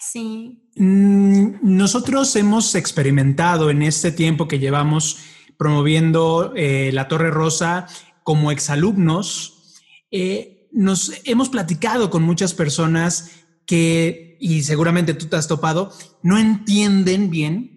Sí. Mm, nosotros hemos experimentado en este tiempo que llevamos promoviendo eh, la Torre Rosa como exalumnos, eh, nos hemos platicado con muchas personas que, y seguramente tú te has topado, no entienden bien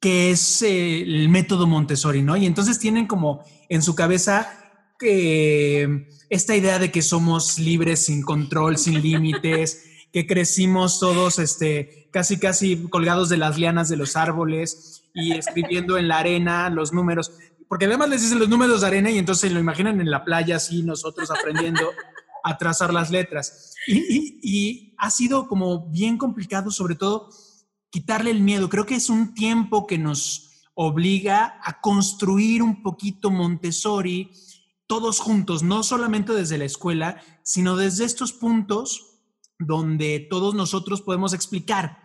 que es eh, el método Montessori, ¿no? Y entonces tienen como en su cabeza esta idea de que somos libres, sin control, sin límites, [laughs] que crecimos todos este, casi, casi colgados de las lianas de los árboles y escribiendo en la arena los números, porque además les dicen los números de arena y entonces lo imaginan en la playa así, nosotros aprendiendo [laughs] a trazar las letras. Y, y ha sido como bien complicado, sobre todo quitarle el miedo. Creo que es un tiempo que nos obliga a construir un poquito Montessori todos juntos, no solamente desde la escuela, sino desde estos puntos donde todos nosotros podemos explicar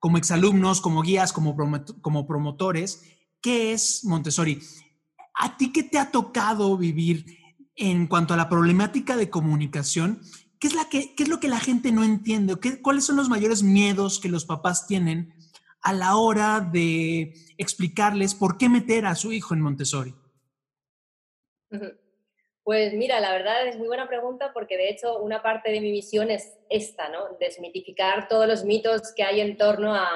como exalumnos, como guías, como, como promotores, qué es Montessori. ¿A ti qué te ha tocado vivir en cuanto a la problemática de comunicación? ¿Qué es, la que, qué es lo que la gente no entiende? ¿Qué, ¿Cuáles son los mayores miedos que los papás tienen a la hora de explicarles por qué meter a su hijo en Montessori? Pues mira, la verdad es muy buena pregunta porque de hecho una parte de mi misión es esta, ¿no? Desmitificar todos los mitos que hay en torno a,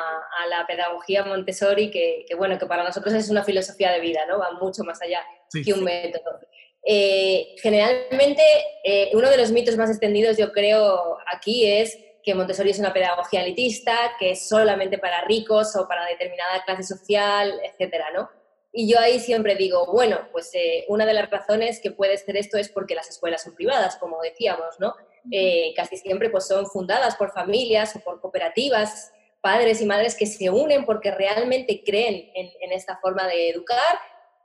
la pedagogía Montessori, que, bueno, que para nosotros es una filosofía de vida, ¿no? Va mucho más allá que un método. Eh, generalmente, eh, uno de los mitos más extendidos, yo creo, aquí es que Montessori es una pedagogía elitista, que es solamente para ricos o para determinada clase social, etcétera, ¿no? Y yo ahí siempre digo, bueno, pues eh, una de las razones que puede ser esto es porque las escuelas son privadas, como decíamos, ¿no? casi siempre pues son fundadas por familias o por cooperativas, padres y madres que se unen porque realmente creen en, en esta forma de educar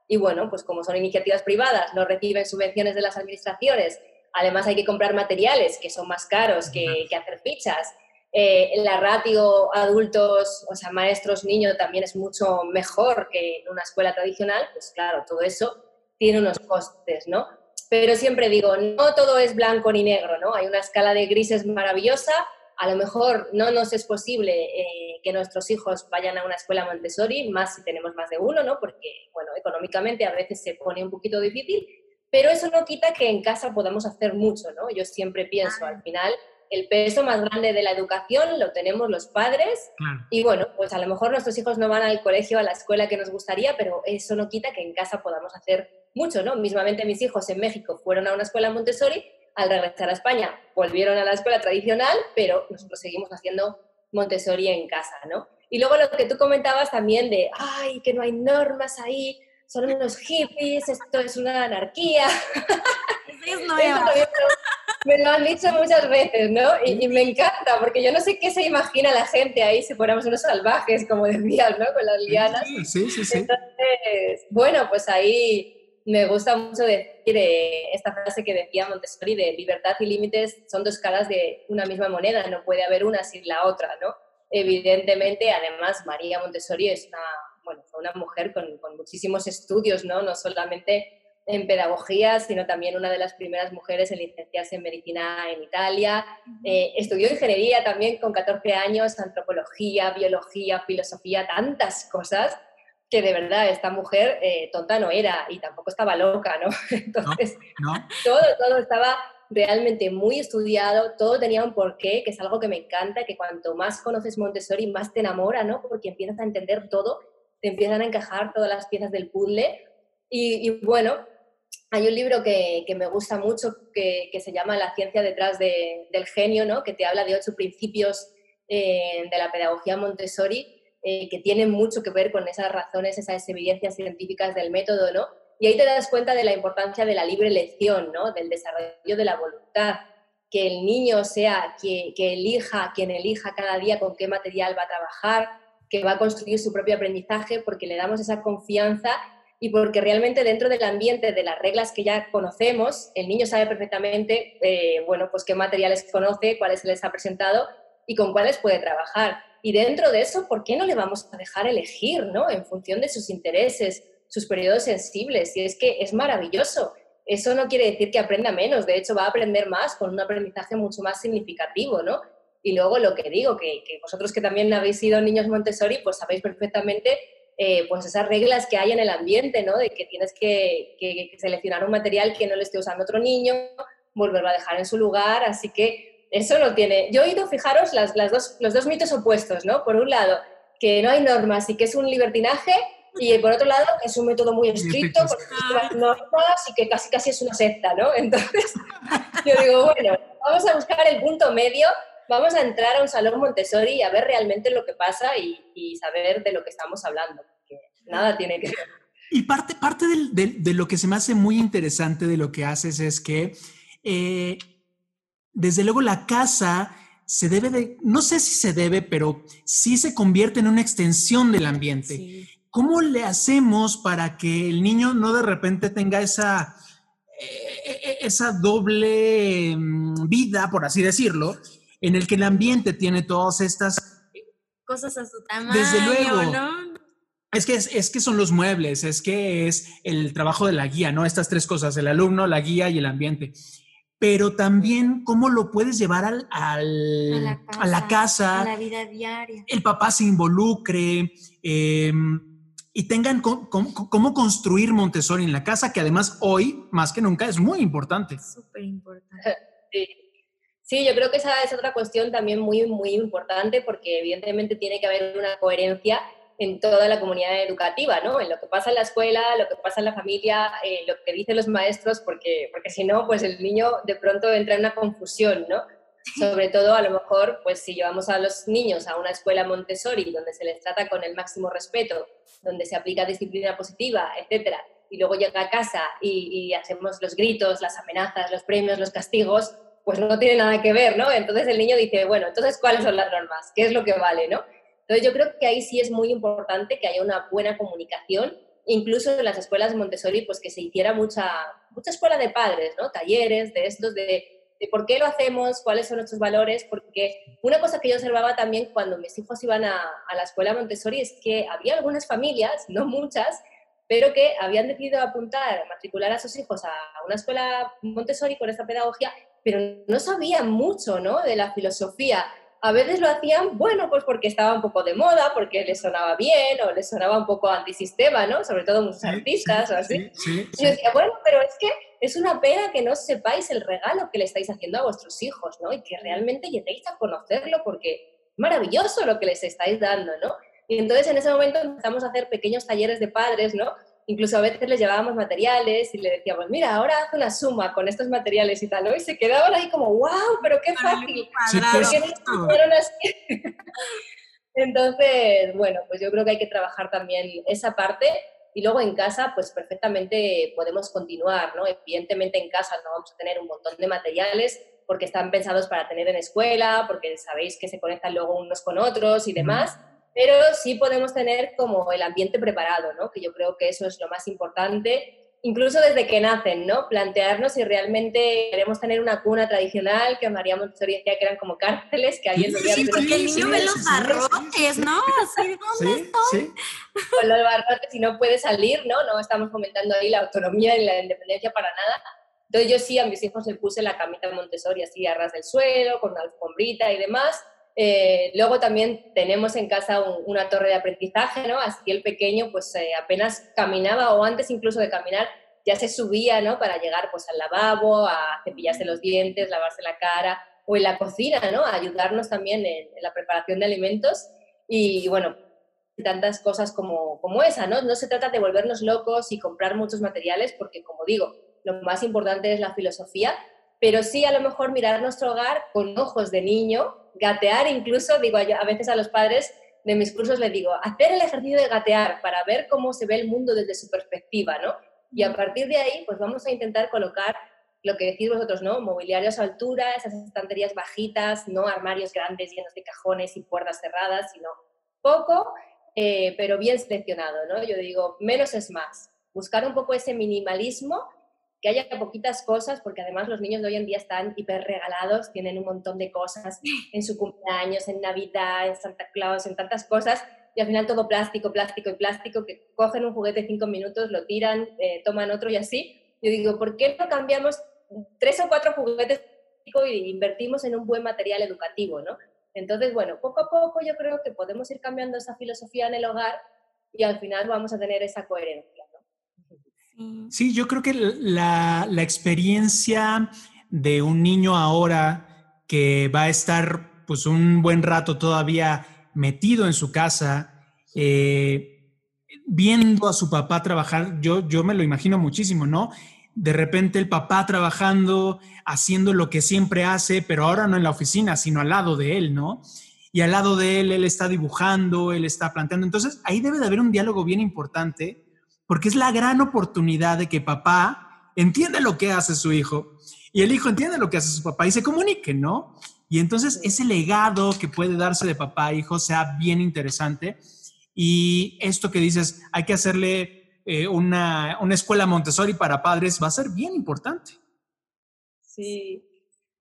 y bueno, pues como son iniciativas privadas, no reciben subvenciones de las administraciones, además hay que comprar materiales que son más caros que, hacer fichas. Eh, la ratio adultos, o sea, maestros, niños también es mucho mejor que en una escuela tradicional, pues claro, todo eso tiene unos costes, ¿no? Pero siempre digo, no todo es blanco ni negro, ¿no? Hay una escala de grises maravillosa, a lo mejor no nos es posible eh, que nuestros hijos vayan a una escuela Montessori, más si tenemos más de uno, ¿no? Porque, bueno, económicamente a veces se pone un poquito difícil, pero eso no quita que en casa podamos hacer mucho, ¿no? Yo siempre pienso, al final, el peso más grande de la educación lo tenemos los padres y bueno, pues a lo mejor nuestros hijos no van al colegio, a la escuela que nos gustaría, pero eso no quita que en casa podamos hacer mucho, ¿no? Mismamente mis hijos en México fueron a una escuela Montessori al regresar a España volvieron a la escuela tradicional, pero nosotros seguimos haciendo Montessori en casa, ¿no? Y luego lo que tú comentabas también de, ay, que no hay normas ahí, son unos hippies, esto es una anarquía. Es [laughs] me lo han dicho muchas veces, ¿no? Y, me encanta, porque yo no sé qué se imagina la gente ahí si fuéramos unos salvajes, como decías, ¿no? Con las lianas. Sí, sí, sí. Entonces, bueno, pues ahí me gusta mucho decir eh, esta frase que decía Montessori de libertad y límites son dos caras de una misma moneda, no puede haber una sin la otra, ¿no? Evidentemente, además, María Montessori es una, bueno, una mujer con, con, muchísimos estudios, ¿no? No solamente en pedagogía, sino también una de las primeras mujeres en licenciarse en medicina en Italia. Eh, estudió ingeniería también con 14 años, antropología, biología, filosofía, tantas cosas que de verdad esta mujer eh, tonta no era y tampoco estaba loca, ¿no? [laughs] Entonces, Todo, todo estaba realmente muy estudiado, todo tenía un porqué, que es algo que me encanta, que cuanto más conoces Montessori, más te enamora, ¿no? Porque empiezas a entender todo, te empiezan a encajar todas las piezas del puzzle. Y, y bueno, hay un libro que, que me gusta mucho que, que, se llama La ciencia detrás de, del genio, ¿no? Que te habla de ocho principios eh, de la pedagogía Montessori eh, que tienen mucho que ver con esas razones, esas evidencias científicas del método, ¿no? Y ahí te das cuenta de la importancia de la libre elección, ¿no? Del desarrollo de la voluntad, que el niño sea que, que elija, quien elija cada día con qué material va a trabajar, que va a construir su propio aprendizaje, porque le damos esa confianza y porque realmente dentro del ambiente de las reglas que ya conocemos, el niño sabe perfectamente, eh, bueno, pues qué materiales conoce, cuáles se les ha presentado y con cuáles puede trabajar. Y dentro de eso, ¿por qué no le vamos a dejar elegir, ¿no? En función de sus intereses, sus periodos sensibles. Y es que es maravilloso. Eso no quiere decir que aprenda menos, de hecho va a aprender más con un aprendizaje mucho más significativo, ¿no? Y luego lo que digo, que, que vosotros que también habéis sido niños Montessori, pues sabéis perfectamente eh, pues esas reglas que hay en el ambiente, ¿no? De que tienes que, que, seleccionar un material que no le esté usando otro niño, volverlo a dejar en su lugar, así que eso no tiene... Yo he ido, fijaros, las, las dos, los dos mitos opuestos, ¿no? Por un lado, que no hay normas y que es un libertinaje, y por otro lado, que es un método muy estricto, porque normas y que casi casi es una secta, ¿no? [laughs] Entonces, yo digo, bueno, vamos a buscar el punto medio, vamos a entrar a un salón Montessori y a ver realmente lo que pasa y, y saber de lo que estamos hablando, porque nada tiene que ver. Y parte, parte del, de, lo que se me hace muy interesante de lo que haces es que eh, desde luego la casa se debe de, no sé si se debe, pero sí se convierte en una extensión del ambiente. Sí. ¿Cómo le hacemos para que el niño no de repente tenga esa, eh, esa doble mm, vida, por así decirlo, en el que el ambiente tiene todas estas cosas a su tamaño, desde luego, ¿no? Es que, es, es, que son los muebles, es que es el trabajo de la guía, ¿no? Estas tres cosas, el alumno, la guía y el ambiente pero también cómo lo puedes llevar al, al, a, la casa, a, la casa, a la vida diaria. El papá se involucre eh, y tengan cómo, cómo, construir Montessori en la casa, que además hoy, más que nunca, es muy importante. Súper importante. [laughs] Sí. sí, yo creo que esa es otra cuestión también muy, muy importante porque evidentemente tiene que haber una coherencia en toda la comunidad educativa, ¿no? En lo que pasa en la escuela, lo que pasa en la familia, eh, lo que dicen los maestros, porque, porque si no, pues el niño de pronto entra en una confusión, ¿no? Sobre todo, a lo mejor, pues si llevamos a los niños a una escuela Montessori, donde se les trata con el máximo respeto, donde se aplica disciplina positiva, etcétera, y luego llega a casa y, y hacemos los gritos, las amenazas, los premios, los castigos, pues no tiene nada que ver, ¿no? Entonces el niño dice, bueno, entonces, ¿cuáles son las normas? ¿Qué es lo que vale, no? Entonces yo creo que ahí sí es muy importante que haya una buena comunicación, incluso en las escuelas Montessori, pues que se hiciera mucha, mucha escuela de padres, ¿no? Talleres de estos, de, de por qué lo hacemos, cuáles son nuestros valores, porque una cosa que yo observaba también cuando mis hijos iban a, a la escuela Montessori es que había algunas familias, [laughs] no muchas, pero que habían decidido apuntar, matricular a sus hijos a una escuela Montessori con esta pedagogía, pero no sabían mucho ¿no? de la filosofía a veces lo hacían, bueno, pues porque estaba un poco de moda, porque les sonaba bien o les sonaba un poco antisistema, ¿no? Sobre todo muchos sí, artistas sí, o así. Sí, y yo decía, bueno, pero es que es una pena que no sepáis el regalo que le estáis haciendo a vuestros hijos, ¿no? Y que realmente lleguéis a conocerlo porque es maravilloso lo que les estáis dando, ¿no? Y entonces en ese momento empezamos a hacer pequeños talleres de padres, ¿no? Incluso a veces les llevábamos materiales y le decíamos, mira, ahora haz una suma con estos materiales y tal, ¿no? Y se quedaban ahí como, wow, pero qué fácil. ¿Por qué no así? [laughs] Entonces, bueno, pues yo creo que hay que trabajar también esa parte y luego en casa, pues perfectamente podemos continuar, ¿no? Evidentemente en casa no vamos a tener un montón de materiales porque están pensados para tener en escuela, porque sabéis que se conectan luego unos con otros y demás. Mm pero sí podemos tener como el ambiente preparado, ¿no? Que yo creo que eso es lo más importante, incluso desde que nacen, ¿no? Plantearnos si realmente queremos tener una cuna tradicional, que María Montessori decía que eran como cárceles, que alguien sí, sí, porque el niño ve los barrotes, ¿no? Así, ¿dónde estoy? Con los barrotes y no puede salir, ¿no? No estamos fomentando ahí la autonomía y la independencia para nada. Entonces yo sí a mis hijos les puse la camita Montessori así a ras del suelo, con una alfombrita y demás, eh, luego también tenemos en casa un, una torre de aprendizaje, ¿no? Así el pequeño pues eh, apenas caminaba o antes incluso de caminar ya se subía, ¿no? Para llegar pues al lavabo, a cepillarse los dientes, lavarse la cara, o en la cocina, ¿no? A ayudarnos también en, la preparación de alimentos. Y, bueno, tantas cosas como, como esa, ¿no? No se trata de volvernos locos y comprar muchos materiales, porque como digo, lo más importante es la filosofía, pero sí a lo mejor mirar nuestro hogar con ojos de niño, gatear incluso, digo a veces a los padres de mis cursos les digo, hacer el ejercicio de gatear para ver cómo se ve el mundo desde su perspectiva, ¿no? Y a partir de ahí, pues vamos a intentar colocar lo que decís vosotros, ¿no? Mobiliarios a altura, esas estanterías bajitas, no armarios grandes llenos de cajones y puertas cerradas, sino poco, eh, pero bien seleccionado, ¿no? Yo digo, menos es más. Buscar un poco ese minimalismo, que haya poquitas cosas, porque además los niños de hoy en día están hiper regalados, tienen un montón de cosas en su cumpleaños, en Navidad, en Santa Claus, en tantas cosas, y al final todo plástico, plástico y plástico, que cogen un juguete cinco minutos, lo tiran, eh, toman otro y así. Yo digo, ¿por qué no cambiamos tres o cuatro juguetes y invertimos en un buen material educativo, ¿no? Entonces, bueno, poco a poco yo creo que podemos ir cambiando esa filosofía en el hogar y al final vamos a tener esa coherencia. Sí, yo creo que la, la, experiencia de un niño ahora que va a estar pues un buen rato todavía metido en su casa, eh, viendo a su papá trabajar, yo, yo me lo imagino muchísimo, ¿no? de repente el papá trabajando, haciendo lo que siempre hace, pero ahora no en la oficina, sino al lado de él, ¿no? Y al lado de él, él está dibujando, él está planteando. Entonces, ahí debe de haber un diálogo bien importante, porque es la gran oportunidad de que papá entienda lo que hace su hijo y el hijo entiende lo que hace su papá y se comunique, ¿no? Y entonces ese legado que puede darse de papá a hijo sea bien interesante. Y esto que dices, hay que hacerle eh, una, una, escuela Montessori para padres va a ser bien importante. Sí,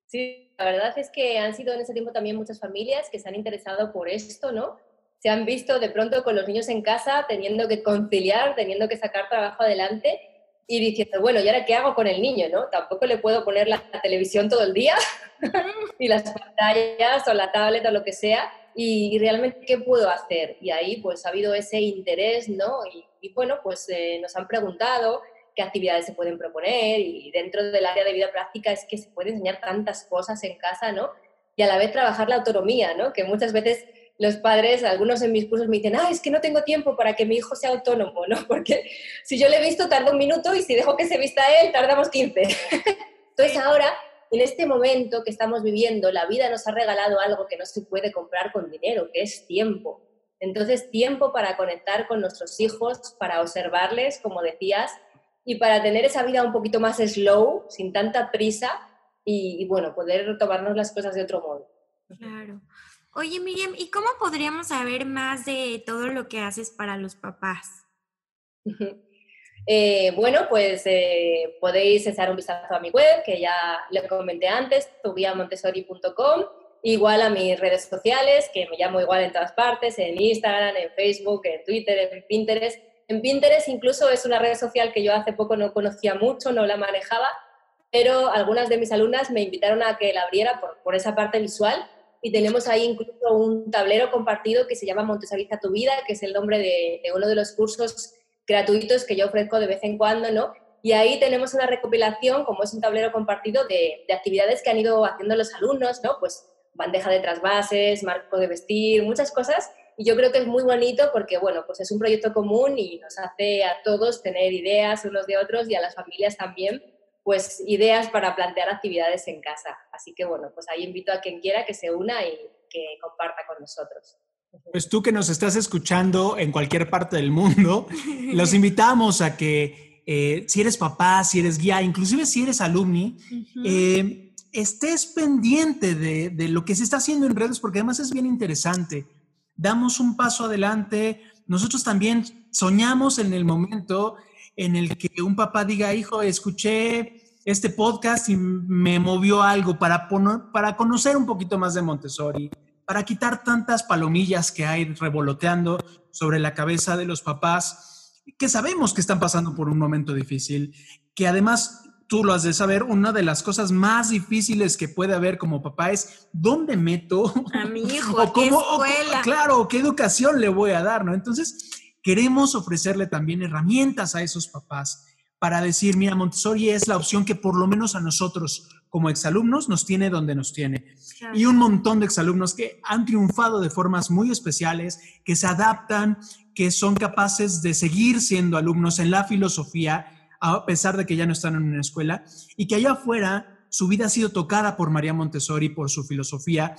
sí, la verdad es que han sido en ese tiempo también muchas familias que se han interesado por esto, ¿no? Se han visto de pronto con los niños en casa teniendo que conciliar, teniendo que sacar trabajo adelante y diciendo, bueno, ¿y ahora qué hago con el niño, no? Tampoco le puedo poner la televisión todo el día, [laughs] ni las pantallas o la tablet o lo que sea, y, realmente qué puedo hacer. Y ahí pues ha habido ese interés, ¿no? Y, bueno, pues eh, nos han preguntado qué actividades se pueden proponer y dentro del área de vida práctica es que se puede enseñar tantas cosas en casa, ¿no? Y a la vez trabajar la autonomía, ¿no? Que muchas veces los padres, algunos en mis cursos me dicen, ah, es que no tengo tiempo para que mi hijo sea autónomo, ¿no? [laughs] Porque si yo le he visto tarda un minuto y si dejo que se vista él, tardamos 15. [laughs] Entonces ahora en este momento que estamos viviendo, la vida nos ha regalado algo que no se puede comprar con dinero, que es tiempo. Entonces, tiempo para conectar con nuestros hijos, para observarles, como decías, y para tener esa vida un poquito más slow, sin tanta prisa, y, bueno, poder tomarnos las cosas de otro modo. Claro. Oye, Miriam, ¿y cómo podríamos saber más de todo lo que haces para los papás? Eh, bueno, pues eh, podéis echar un vistazo a mi web, que ya le comenté antes, tuguiamontessori.com, igual a mis redes sociales, que me llamo igual en todas partes, en Instagram, en Facebook, en Twitter, en Pinterest. En Pinterest incluso es una red social que yo hace poco no conocía mucho, no la manejaba, pero algunas de mis alumnas me invitaron a que la abriera por, esa parte visual y tenemos ahí incluso un tablero compartido que se llama Montessoriza tu vida, que es el nombre de uno de los cursos gratuitos que yo ofrezco de vez en cuando, ¿no? Y ahí tenemos una recopilación, como es un tablero compartido, de, actividades que han ido haciendo los alumnos, ¿no? Pues bandeja de trasvases, marco de vestir, muchas cosas. Y yo creo que es muy bonito porque, bueno, pues es un proyecto común y nos hace a todos tener ideas unos de otros y a las familias también, pues ideas para plantear actividades en casa. Así que, bueno, pues ahí invito a quien quiera que se una y que comparta con nosotros. Pues tú que nos estás escuchando en cualquier parte del mundo, [laughs] los invitamos a que eh, si eres papá, si eres guía, inclusive si eres alumni, eh, estés pendiente de, de, lo que se está haciendo en redes, porque además es bien interesante. Damos un paso adelante. Nosotros también soñamos en el momento en el que un papá diga, hijo, escuché este podcast y me movió algo para, para conocer un poquito más de Montessori para quitar tantas palomillas que hay revoloteando sobre la cabeza de los papás que sabemos que están pasando por un momento difícil, que además tú lo has de saber, una de las cosas más difíciles que puede haber como papá es dónde meto a mi hijo, [laughs] o cómo, escuela? claro, qué educación le voy a dar, ¿no? Entonces, queremos ofrecerle también herramientas a esos papás para decir, mira, Montessori es la opción que por lo menos a nosotros como exalumnos nos tiene donde nos tiene. Y un montón de exalumnos que han triunfado de formas muy especiales, que se adaptan, que son capaces de seguir siendo alumnos en la filosofía, a pesar de que ya no están en una escuela, y que allá afuera su vida ha sido tocada por María Montessori, por su filosofía,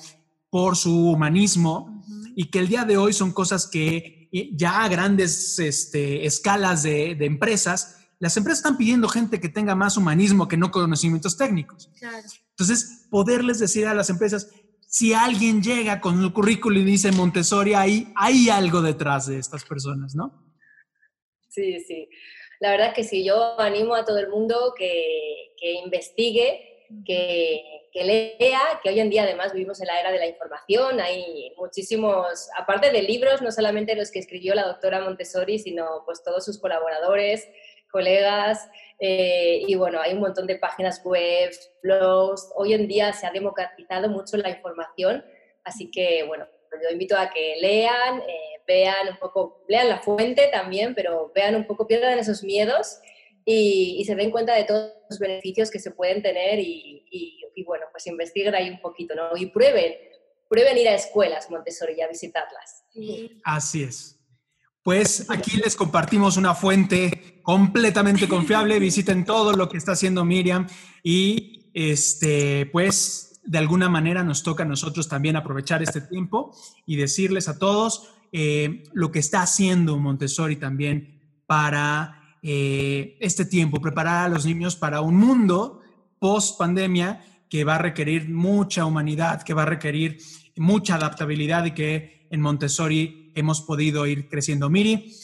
por su humanismo, y que el día de hoy son cosas que ya a grandes este, escalas de, de empresas las empresas están pidiendo gente que tenga más humanismo que no conocimientos técnicos. Entonces, poderles decir a las empresas, si alguien llega con el currículum y dice Montessori, ahí hay algo detrás de estas personas, ¿no? Sí, sí. La verdad es que sí, yo animo a todo el mundo que, que investigue, que, que, lea, que hoy en día además vivimos en la era de la información, hay muchísimos, aparte de libros, no solamente los que escribió la doctora Montessori, sino pues todos sus colaboradores, colegas, eh, y bueno, hay un montón de páginas web, blogs. Hoy en día se ha democratizado mucho la información, así que bueno, yo invito a que lean, eh, vean un poco, lean la fuente también, pero vean un poco, pierdan esos miedos y, se den cuenta de todos los beneficios que se pueden tener y, y, bueno, pues investiguen ahí un poquito, ¿no? Y prueben, prueben ir a escuelas Montessori y a visitarlas. Así es. Pues aquí les compartimos una fuente completamente confiable. [laughs] Visiten todo lo que está haciendo Miriam y este, pues de alguna manera nos toca a nosotros también aprovechar este tiempo y decirles a todos eh, lo que está haciendo Montessori también para eh, este tiempo, preparar a los niños para un mundo post pandemia que va a requerir mucha humanidad, que va a requerir mucha adaptabilidad y que en Montessori hemos podido ir creciendo. Miri,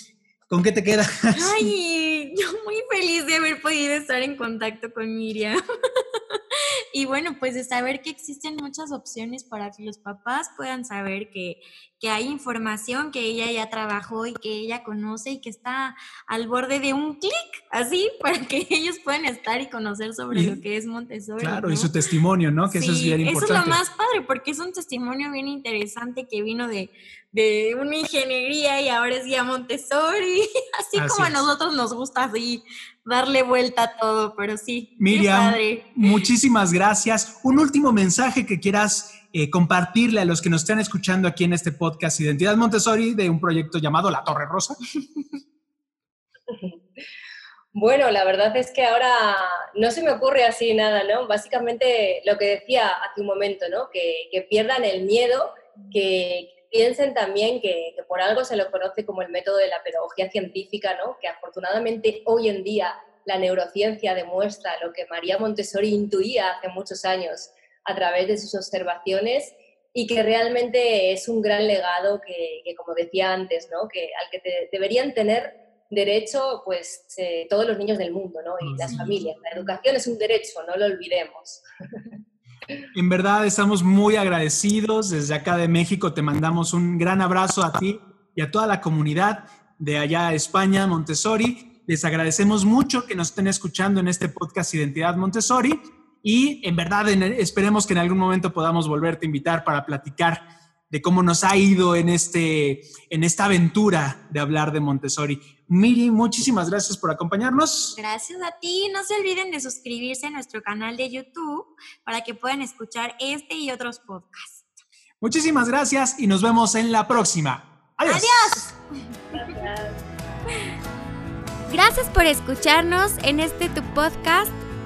¿con qué te quedas? Ay, yo muy feliz de haber podido estar en contacto con Miriam. [laughs] y bueno, pues de saber que existen muchas opciones para que los papás puedan saber que, que hay información que ella ya trabajó y que ella conoce y que está al borde de un clic, así, [laughs] para que ellos puedan estar y conocer sobre lo que es Montessori. Claro, y su testimonio, ¿no? Que eso es bien importante. Eso es lo más padre, porque es un testimonio bien interesante que vino de, de una ingeniería y ahora es ya Montessori, [laughs] así, como a nosotros nos gusta así darle vuelta a todo, pero sí. Miriam, muchísimas gracias. Un último mensaje que quieras eh, compartirle a los que nos están escuchando aquí en este podcast Identidad Montessori de un proyecto llamado La Torre Rosa. [laughs] Bueno, la verdad es que ahora no se me ocurre así nada, ¿no? Básicamente lo que decía hace un momento, ¿no? Que, que pierdan el miedo, que, piensen también que, por algo se lo conoce como el método de la pedagogía científica, ¿no? que afortunadamente hoy en día la neurociencia demuestra lo que María Montessori intuía hace muchos años a través de sus observaciones y que realmente es un gran legado que, como decía antes, ¿no? que, al que deberían tener derecho pues eh, todos los niños del mundo ¿no? y las familias. La educación es un derecho, no lo olvidemos. En verdad estamos muy agradecidos. Desde acá de México te mandamos un gran abrazo a ti y a toda la comunidad de allá España, Montessori. Les agradecemos mucho que nos estén escuchando en este podcast Identidad Montessori y en verdad esperemos que en algún momento podamos volverte a invitar para platicar de cómo nos ha ido en, este, en esta aventura de hablar de Montessori. Miri, muchísimas gracias por acompañarnos. Gracias a ti. No se olviden de suscribirse a nuestro canal de YouTube para que puedan escuchar este y otros podcasts. Muchísimas gracias y nos vemos en la próxima. Adiós. Adiós. Gracias por escucharnos en este tu podcast